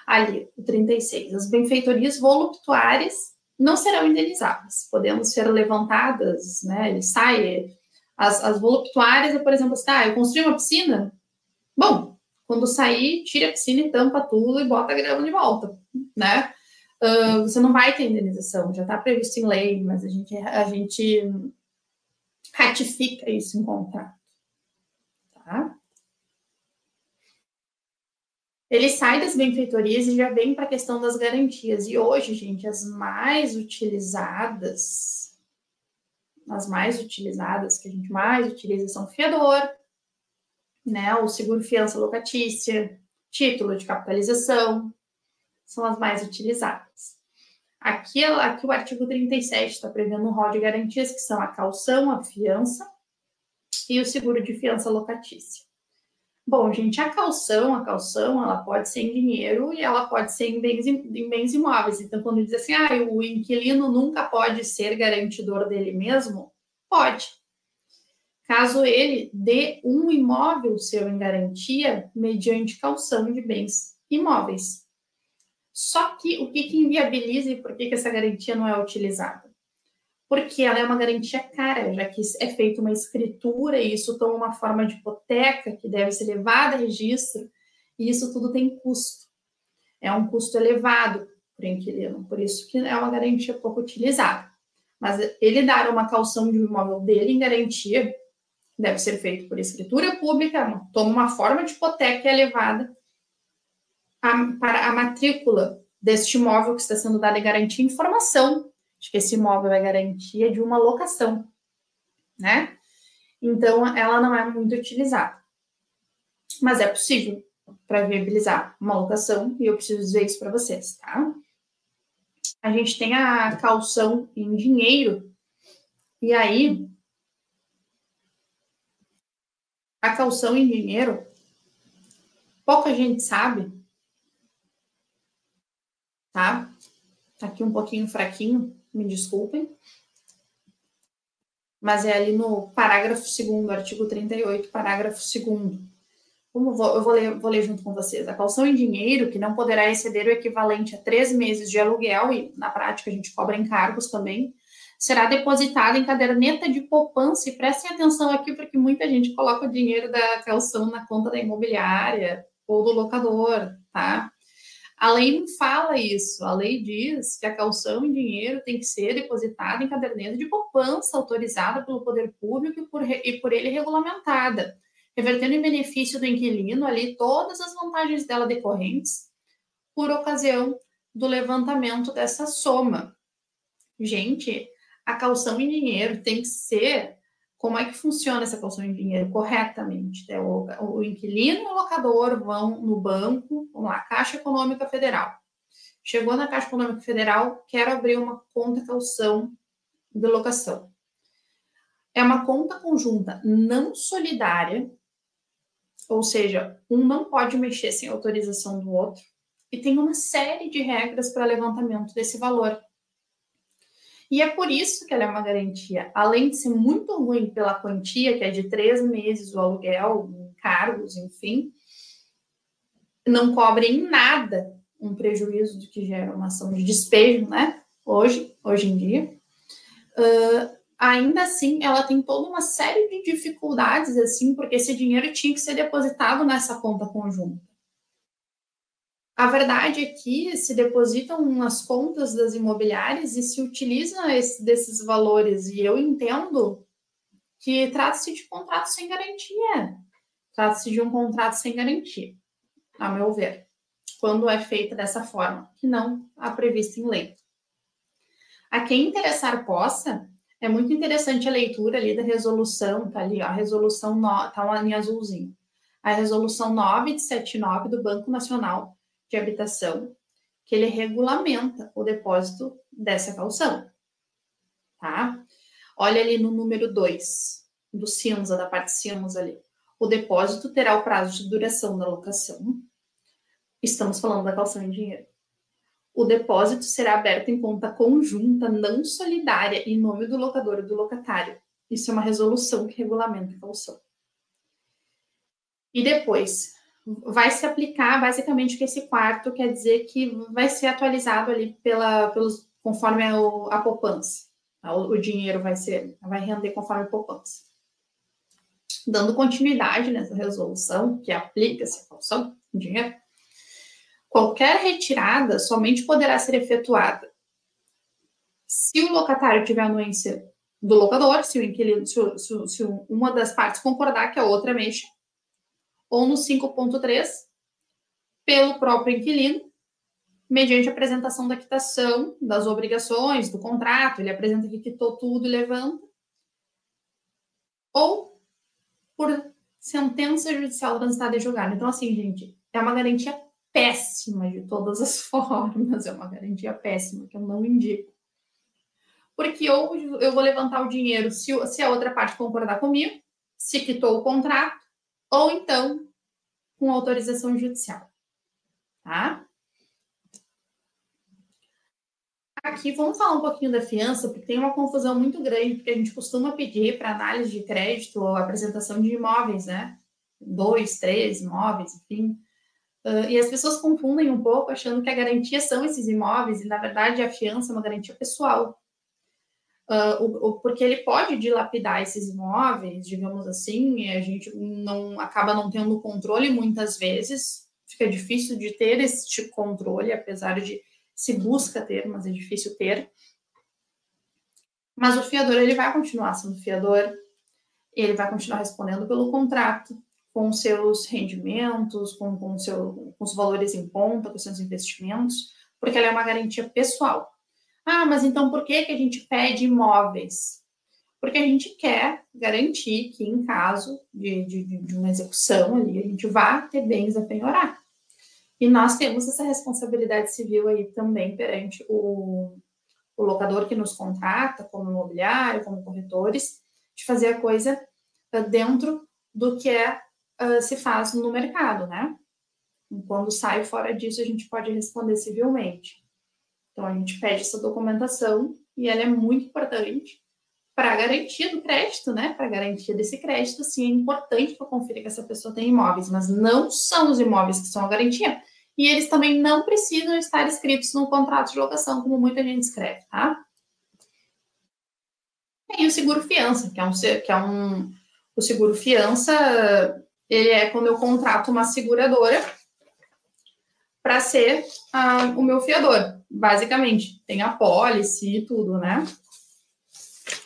Ali, o 36. As benfeitorias voluptuárias não serão indenizáveis, podendo ser levantadas, né? Ele sai. As, as voluptuárias, por exemplo, assim, ah, eu construí uma piscina. Bom, quando sair, tira a piscina e tampa tudo e bota a grama de volta, né? Uh, você não vai ter indenização, já está previsto em lei, mas a gente, a gente ratifica isso em contrato. Tá? Ele sai das benfeitorias e já vem para a questão das garantias. E hoje, gente, as mais utilizadas, as mais utilizadas, que a gente mais utiliza são fiador, né? O seguro fiança locatícia, título de capitalização, são as mais utilizadas. Aqui, aqui o artigo 37 está prevendo um rol de garantias que são a calção, a fiança e o seguro de fiança locatícia. Bom, gente, a calção, a calção, ela pode ser em dinheiro e ela pode ser em bens, em bens imóveis. Então, quando diz assim, ah, o inquilino nunca pode ser garantidor dele mesmo, pode. Caso ele dê um imóvel seu em garantia mediante calção de bens imóveis. Só que o que, que inviabiliza e por que, que essa garantia não é utilizada? Porque ela é uma garantia cara, já que é feita uma escritura e isso toma uma forma de hipoteca que deve ser levada a registro, e isso tudo tem custo. É um custo elevado para o inquilino, por isso que é uma garantia pouco utilizada. Mas ele dar uma calção de um imóvel dele em garantia deve ser feito por escritura pública, toma uma forma de hipoteca elevada a, para a matrícula deste imóvel que está sendo dada em garantia informação de que esse imóvel é garantia de uma locação, né? Então, ela não é muito utilizada. Mas é possível para viabilizar uma locação, e eu preciso dizer isso para vocês, tá? A gente tem a calção em dinheiro, e aí a calção em dinheiro, pouca gente sabe tá? Tá aqui um pouquinho fraquinho, me desculpem. Mas é ali no parágrafo 2 artigo 38, parágrafo 2 Como vou, eu vou ler, vou ler junto com vocês. A calção em dinheiro, que não poderá exceder o equivalente a três meses de aluguel, e na prática a gente cobra encargos também, será depositada em caderneta de poupança. E prestem atenção aqui, porque muita gente coloca o dinheiro da calção na conta da imobiliária ou do locador, tá? A lei não fala isso. A lei diz que a calção em dinheiro tem que ser depositada em caderneta de poupança autorizada pelo poder público e por, e por ele regulamentada, revertendo em benefício do inquilino ali todas as vantagens dela decorrentes por ocasião do levantamento dessa soma. Gente, a calção em dinheiro tem que ser como é que funciona essa calção em dinheiro corretamente? É o, o, inquilino e o locador vão no banco, vamos lá, Caixa Econômica Federal. Chegou na Caixa Econômica Federal, quero abrir uma conta calção de locação. É uma conta conjunta não solidária, ou seja, um não pode mexer sem autorização do outro, e tem uma série de regras para levantamento desse valor. E é por isso que ela é uma garantia. Além de ser muito ruim pela quantia, que é de três meses o aluguel, cargos, enfim, não cobre em nada um prejuízo do que gera uma ação de despejo, né? Hoje, hoje em dia. Uh, ainda assim, ela tem toda uma série de dificuldades, assim, porque esse dinheiro tinha que ser depositado nessa conta conjunta. A verdade é que se depositam nas contas das imobiliárias e se utiliza esse, desses valores, e eu entendo que trata-se de contrato sem garantia. Trata-se de um contrato sem garantia, a meu ver, quando é feita dessa forma, que não há previsto em lei. A quem interessar possa, é muito interessante a leitura ali da resolução, tá ali, ó, a resolução, no, tá lá em azulzinho. A resolução 9 de 79 do Banco Nacional de Habitação, que ele regulamenta o depósito dessa calção, tá? Olha ali no número 2, do cinza, da parte cinza ali. O depósito terá o prazo de duração da locação. Estamos falando da calção em dinheiro. O depósito será aberto em conta conjunta não solidária em nome do locador e do locatário. Isso é uma resolução que regulamenta a calção. E depois, vai se aplicar basicamente que esse quarto quer dizer que vai ser atualizado ali pela, pelos, conforme a, a poupança. Tá? O, o, dinheiro vai ser, vai render conforme a poupança. Dando continuidade nessa resolução que aplica essa calção, dinheiro, qualquer retirada somente poderá ser efetuada se o locatário tiver anuência do locador, se o inquilino, se, se, se uma das partes concordar que a outra mexa, ou no 5.3, pelo próprio inquilino, mediante apresentação da quitação das obrigações, do contrato, ele apresenta que quitou tudo e levanta, ou por sentença judicial transitada e julgada. Então, assim, gente, é uma garantia péssima de todas as formas, é uma garantia péssima, que eu não indico. Porque ou eu vou levantar o dinheiro se, se a outra parte concordar comigo, se quitou o contrato, ou então com autorização judicial. Tá? Aqui vamos falar um pouquinho da fiança, porque tem uma confusão muito grande, porque a gente costuma pedir para análise de crédito ou apresentação de imóveis, né? Dois, três imóveis, enfim. Uh, e as pessoas confundem um pouco, achando que a garantia são esses imóveis, e na verdade a fiança é uma garantia pessoal uh, o, o, porque ele pode dilapidar esses imóveis, digamos assim, a gente não acaba não tendo controle muitas vezes, fica difícil de ter este controle, apesar de se busca ter, mas é difícil ter. Mas o fiador ele vai continuar sendo fiador, ele vai continuar respondendo pelo contrato, com seus rendimentos, com, com, seu, com os valores em conta, com seus investimentos, porque ela é uma garantia pessoal. Ah, mas então por que, que a gente pede imóveis? Porque a gente quer garantir que, em caso de, de, de uma execução ali, a gente vá ter bens a penhorar. E nós temos essa responsabilidade civil aí também perante o, o locador que nos contrata, como imobiliário, como corretores, de fazer a coisa ah, dentro do que é, uh, se faz no mercado, né? Quando sai fora disso, a gente pode responder civilmente. Então, a gente pede essa documentação e ela é muito importante para a garantia do crédito, né? Para a garantia desse crédito, sim, é importante para conferir que essa pessoa tem imóveis, mas não são os imóveis que são a garantia. E eles também não precisam estar escritos no contrato de locação, como muita gente escreve, tá? E o seguro fiança, que é um, que é um o seguro fiança, ele é quando eu contrato uma seguradora para ser uh, o meu fiador basicamente, tem a policy e tudo, né?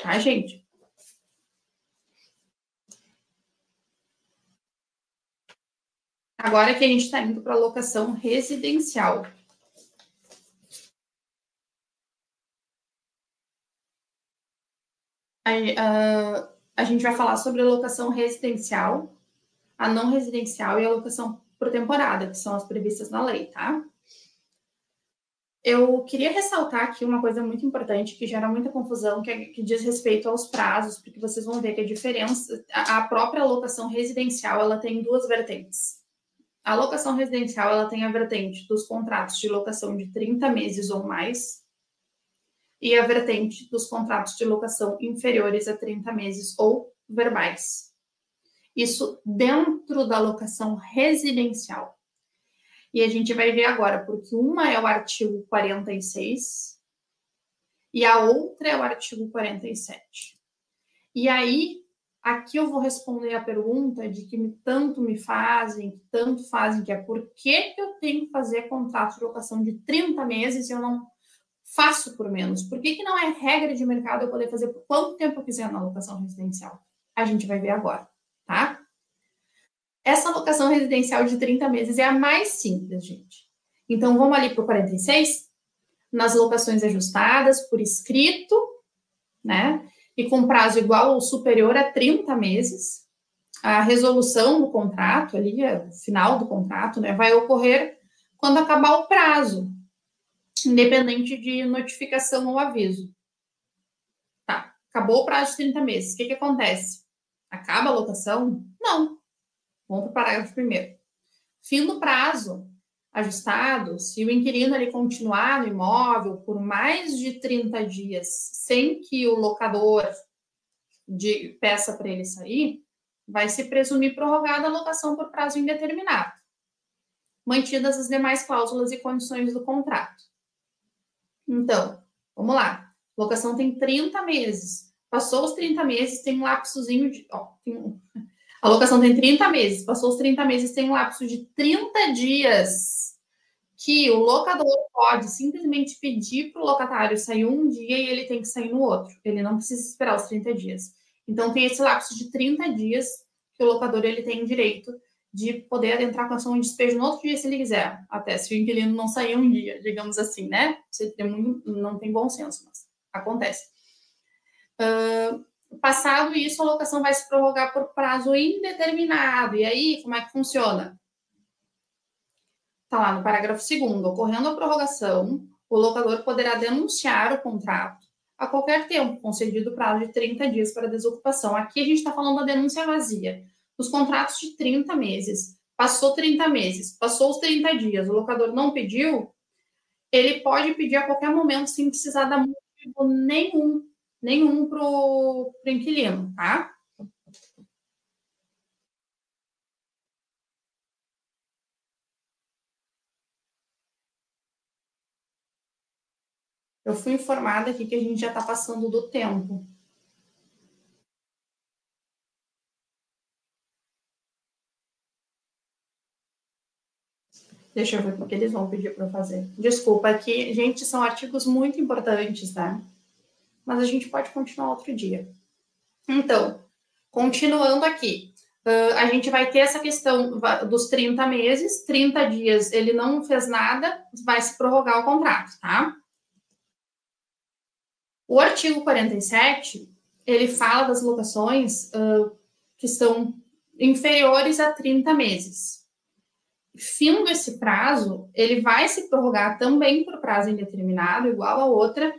Tá, gente? Agora que a gente está indo para locação residencial. A, a, a gente vai falar sobre a locação residencial, a não residencial e a locação por temporada, que são as previstas na lei, tá? Eu queria ressaltar aqui uma coisa muito importante que gera muita confusão, que, é, que diz respeito aos prazos, porque vocês vão ver que a diferença, a, a própria alocação residencial, ela tem duas vertentes. A alocação residencial, ela tem a vertente dos contratos de locação de 30 meses ou mais, e a vertente dos contratos de locação inferiores a 30 meses ou verbais. Isso dentro da locação residencial. E a gente vai ver agora, porque uma é o artigo 46 e a outra é o artigo 47. E aí, aqui eu vou responder a pergunta de que tanto me fazem, que tanto fazem, que é por que eu tenho que fazer contrato de locação de 30 meses e eu não faço por menos? Por que, que não é regra de mercado eu poder fazer por quanto tempo eu quiser na locação residencial? A gente vai ver agora, tá? Essa locação residencial de 30 meses é a mais simples, gente. Então, vamos ali para o 46, nas locações ajustadas por escrito, né? E com prazo igual ou superior a 30 meses. A resolução do contrato, ali, o final do contrato, né, vai ocorrer quando acabar o prazo, independente de notificação ou aviso. Tá, acabou o prazo de 30 meses. O que, que acontece? Acaba a locação? Não. Vamos para o parágrafo primeiro. Fim do prazo ajustado, se o inquilino ele continuar no imóvel por mais de 30 dias sem que o locador de, peça para ele sair, vai se presumir prorrogada a locação por prazo indeterminado, mantidas as demais cláusulas e condições do contrato. Então, vamos lá. Locação tem 30 meses. Passou os 30 meses, tem um lapsozinho de. Ó, tem, a locação tem 30 meses. Passou os 30 meses, tem um lapso de 30 dias que o locador pode simplesmente pedir para o locatário sair um dia e ele tem que sair no outro. Ele não precisa esperar os 30 dias. Então, tem esse lapso de 30 dias que o locador ele tem direito de poder adentrar com ação de despejo no outro dia, se ele quiser. Até se o inquilino não sair um dia, digamos assim, né? Você tem muito, não tem bom senso, mas acontece. Uh, passado isso, a locação vai se prorrogar por prazo indeterminado. E aí, como é que funciona? Está lá no parágrafo 2 ocorrendo a prorrogação, o locador poderá denunciar o contrato a qualquer tempo, concedido prazo de 30 dias para desocupação. Aqui a gente está falando da denúncia vazia. Os contratos de 30 meses, passou 30 meses, passou os 30 dias, o locador não pediu, ele pode pedir a qualquer momento sem precisar dar motivo nenhum, nenhum para o inquilino, tá? Eu fui informada aqui que a gente já está passando do tempo. Deixa eu ver o que eles vão pedir para fazer. Desculpa, aqui, gente, são artigos muito importantes, tá? Mas a gente pode continuar outro dia. Então, continuando aqui, uh, a gente vai ter essa questão dos 30 meses, 30 dias ele não fez nada, vai se prorrogar o contrato, tá? O artigo 47, ele fala das locações uh, que são inferiores a 30 meses. Findo esse prazo, ele vai se prorrogar também por prazo indeterminado, igual a outra,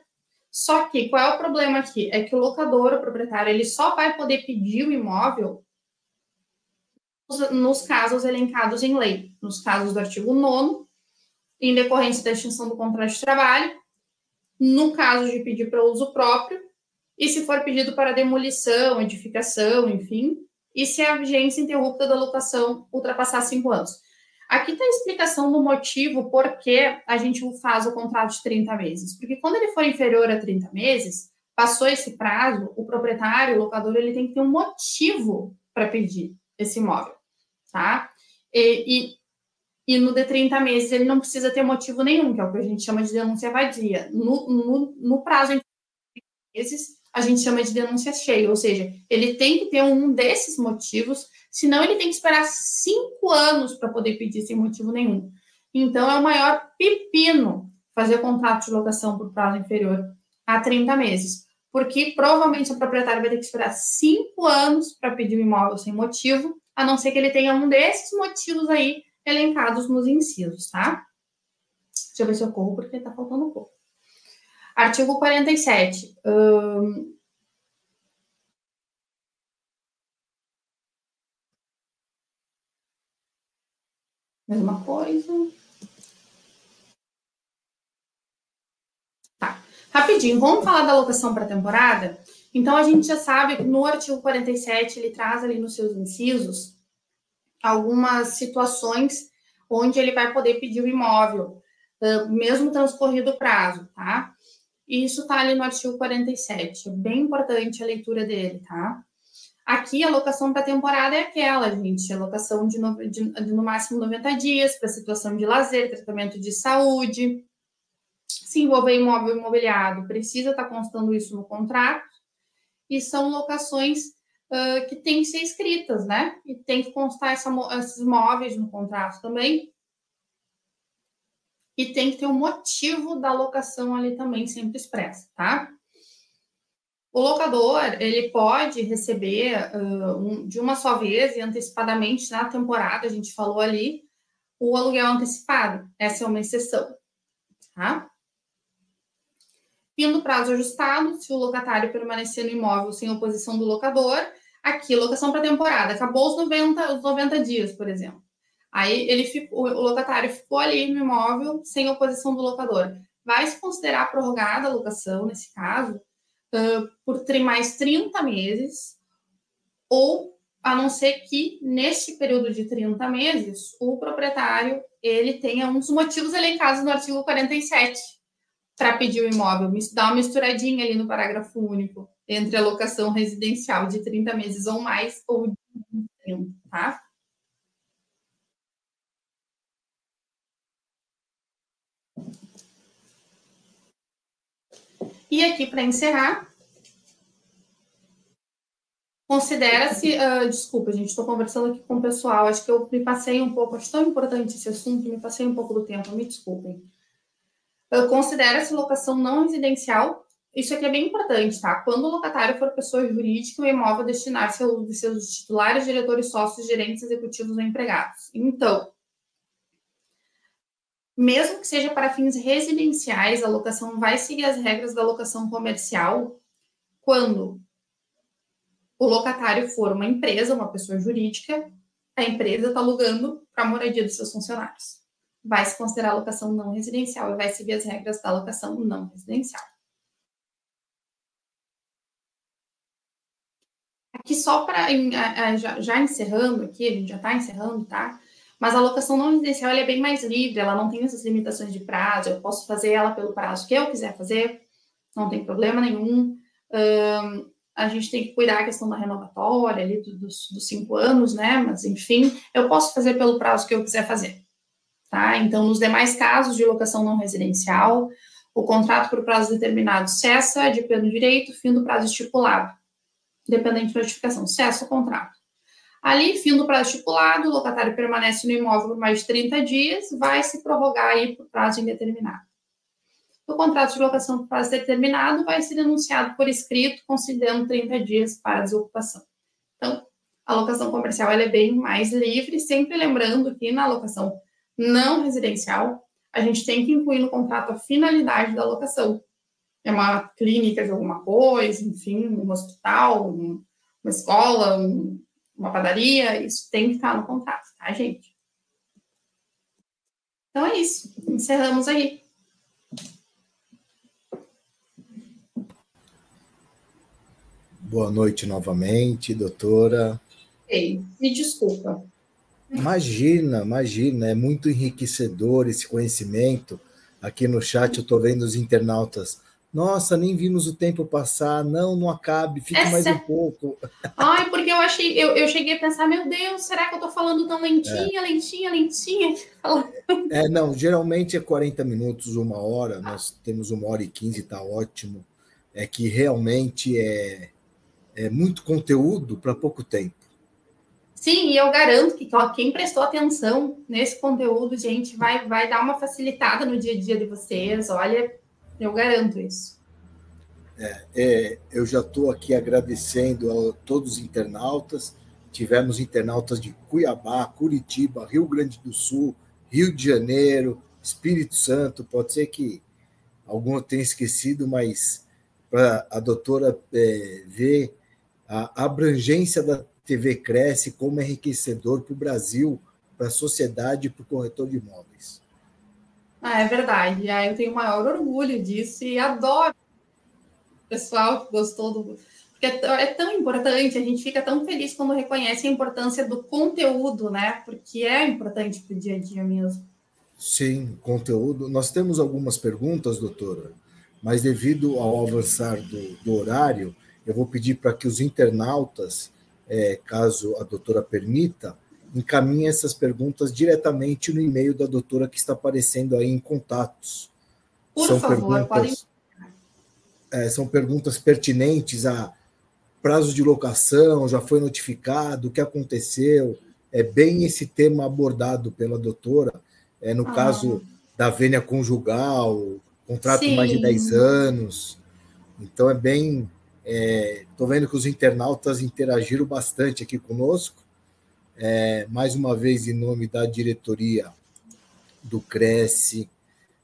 só que qual é o problema aqui? É que o locador, o proprietário, ele só vai poder pedir o imóvel nos casos elencados em lei, nos casos do artigo 9 em decorrência da extinção do contrato de trabalho, no caso de pedir para uso próprio, e se for pedido para demolição, edificação, enfim, e se a vigência interrupta da locação ultrapassar cinco anos. Aqui está a explicação do motivo por que a gente faz o contrato de 30 meses. Porque quando ele for inferior a 30 meses, passou esse prazo, o proprietário, o locador, ele tem que ter um motivo para pedir esse imóvel, tá? E, e e no de 30 meses ele não precisa ter motivo nenhum, que é o que a gente chama de denúncia vadia. No, no, no prazo 30 meses, a gente chama de denúncia cheia, ou seja, ele tem que ter um desses motivos, senão ele tem que esperar cinco anos para poder pedir sem motivo nenhum. Então, é o maior pepino fazer contrato de locação por prazo inferior a 30 meses, porque provavelmente o proprietário vai ter que esperar cinco anos para pedir o imóvel sem motivo, a não ser que ele tenha um desses motivos aí elencados nos incisos, tá? Deixa eu ver se eu corro, porque tá faltando um pouco. Artigo 47. Hum... Mesma coisa. Tá. Rapidinho, vamos falar da alocação para temporada? Então, a gente já sabe que no artigo 47 ele traz ali nos seus incisos algumas situações onde ele vai poder pedir o imóvel, mesmo transcorrido o prazo, tá? Isso está ali no artigo 47. É bem importante a leitura dele, tá? Aqui, a locação para temporada é aquela, gente, a locação de no, de, de no máximo 90 dias para situação de lazer, tratamento de saúde. Se envolver imóvel imobiliário, precisa estar tá constando isso no contrato. E são locações uh, que tem que ser escritas, né? E tem que constar essa, esses móveis no contrato também. E tem que ter um motivo da locação ali também sempre expresso, tá? O locador, ele pode receber uh, um, de uma só vez e antecipadamente na temporada, a gente falou ali, o aluguel antecipado. Essa é uma exceção, tá? Fim do prazo ajustado, se o locatário permanecer no imóvel sem oposição do locador, aqui, locação para temporada, acabou os 90, os 90 dias, por exemplo. Aí ele ficou, o locatário ficou ali no imóvel sem oposição do locador. Vai se considerar prorrogada a locação, nesse caso, uh, por mais 30 meses, ou a não ser que, nesse período de 30 meses, o proprietário ele tenha um dos motivos elencados no artigo 47 para pedir o imóvel. Dá uma misturadinha ali no parágrafo único entre a locação residencial de 30 meses ou mais ou de 30, tá? E aqui, para encerrar, considera-se. Uh, desculpa, gente, estou conversando aqui com o pessoal. Acho que eu me passei um pouco, acho tão importante esse assunto, me passei um pouco do tempo, me desculpem. Uh, considera-se locação não residencial. Isso aqui é bem importante, tá? Quando o locatário for pessoa jurídica, o imóvel destinar-se de seus titulares, diretores, sócios, gerentes, executivos ou empregados. Então, mesmo que seja para fins residenciais, a locação vai seguir as regras da locação comercial quando o locatário for uma empresa, uma pessoa jurídica, a empresa está alugando para a moradia dos seus funcionários. Vai se considerar locação não residencial e vai seguir as regras da locação não residencial. Aqui só para já, já encerrando aqui, a gente já está encerrando, tá? Mas a locação não residencial é bem mais livre, ela não tem essas limitações de prazo, eu posso fazer ela pelo prazo que eu quiser fazer, não tem problema nenhum. Um, a gente tem que cuidar a questão da renovatória ali dos, dos, cinco anos, né? Mas enfim, eu posso fazer pelo prazo que eu quiser fazer. Tá? Então, nos demais casos de locação não residencial, o contrato por prazo determinado cessa de pleno direito, fim do prazo estipulado, dependente de notificação, cessa o contrato. Ali, fim do prazo estipulado, o locatário permanece no imóvel por mais de 30 dias, vai se prorrogar aí por prazo indeterminado. O contrato de locação por prazo determinado vai ser denunciado por escrito, considerando 30 dias para desocupação. Então, a locação comercial é bem mais livre, sempre lembrando que na locação não residencial, a gente tem que incluir no contrato a finalidade da locação. É uma clínica de alguma coisa, enfim, um hospital, um, uma escola, um, uma padaria, isso tem que estar no contrato, tá, gente? Então é isso. Encerramos aí. Boa noite novamente, doutora. Ei, me desculpa. Imagina, imagina, é muito enriquecedor esse conhecimento. Aqui no chat eu estou vendo os internautas nossa, nem vimos o tempo passar. Não, não acabe, fique é mais um pouco. Ai, porque eu achei, eu, eu cheguei a pensar, meu Deus, será que eu estou falando tão lentinha, é. lentinha, lentinha? É, não, geralmente é 40 minutos, uma hora. Nós temos uma hora e quinze, está ótimo. É que realmente é, é muito conteúdo para pouco tempo. Sim, e eu garanto que ó, quem prestou atenção nesse conteúdo, gente, vai, vai dar uma facilitada no dia a dia de vocês. Olha, eu garanto isso. É, é, eu já estou aqui agradecendo a todos os internautas. Tivemos internautas de Cuiabá, Curitiba, Rio Grande do Sul, Rio de Janeiro, Espírito Santo. Pode ser que algum tenha esquecido, mas para a doutora é, ver a abrangência da TV Cresce como enriquecedor para o Brasil, para a sociedade e para o corretor de imóveis. Ah, é verdade. Ah, eu tenho o maior orgulho disso e adoro o pessoal que gostou do. Porque é, é tão importante, a gente fica tão feliz quando reconhece a importância do conteúdo, né? Porque é importante para o dia a dia mesmo. Sim, conteúdo. Nós temos algumas perguntas, doutora, mas devido ao avançar do, do horário, eu vou pedir para que os internautas, é, caso a doutora permita, encaminhe essas perguntas diretamente no e-mail da doutora que está aparecendo aí em contatos. Por são favor, perguntas, podem. É, são perguntas pertinentes a, prazo de locação, já foi notificado, o que aconteceu? É bem esse tema abordado pela doutora, é, no ah. caso da vênia conjugal, contrato Sim. mais de 10 anos. Então é bem. Estou é, vendo que os internautas interagiram bastante aqui conosco. É, mais uma vez, em nome da diretoria do Cresce,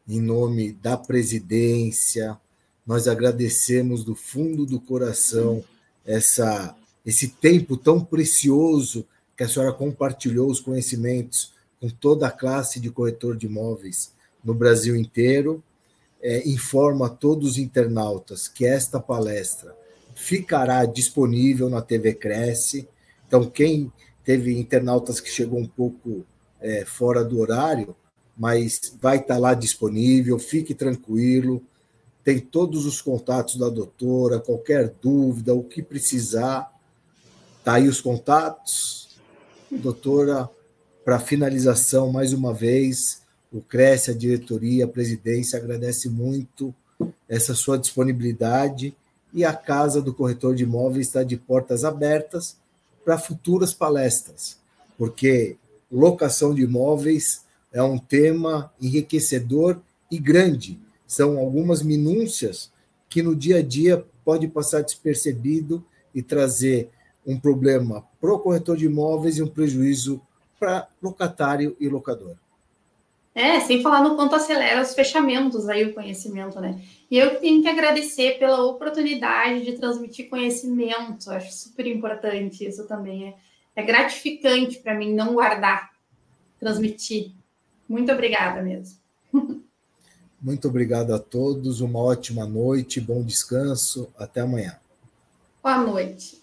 em nome da presidência, nós agradecemos do fundo do coração essa, esse tempo tão precioso que a senhora compartilhou os conhecimentos com toda a classe de corretor de imóveis no Brasil inteiro. É, informa a todos os internautas que esta palestra ficará disponível na TV Cresce. Então, quem teve internautas que chegou um pouco é, fora do horário, mas vai estar lá disponível, fique tranquilo. Tem todos os contatos da doutora, qualquer dúvida, o que precisar, tá aí os contatos. Doutora, para finalização, mais uma vez, o Cresce, a diretoria, a presidência agradece muito essa sua disponibilidade. E a Casa do Corretor de Imóveis está de portas abertas para futuras palestras, porque locação de imóveis é um tema enriquecedor e grande são algumas minúcias que no dia a dia pode passar despercebido e trazer um problema para o corretor de imóveis e um prejuízo para locatário e locador. É, sem falar no quanto acelera os fechamentos aí o conhecimento, né? E eu tenho que agradecer pela oportunidade de transmitir conhecimento. Acho super importante isso também. É, é gratificante para mim não guardar, transmitir. Muito obrigada mesmo. Muito obrigado a todos, uma ótima noite, bom descanso, até amanhã. Boa noite.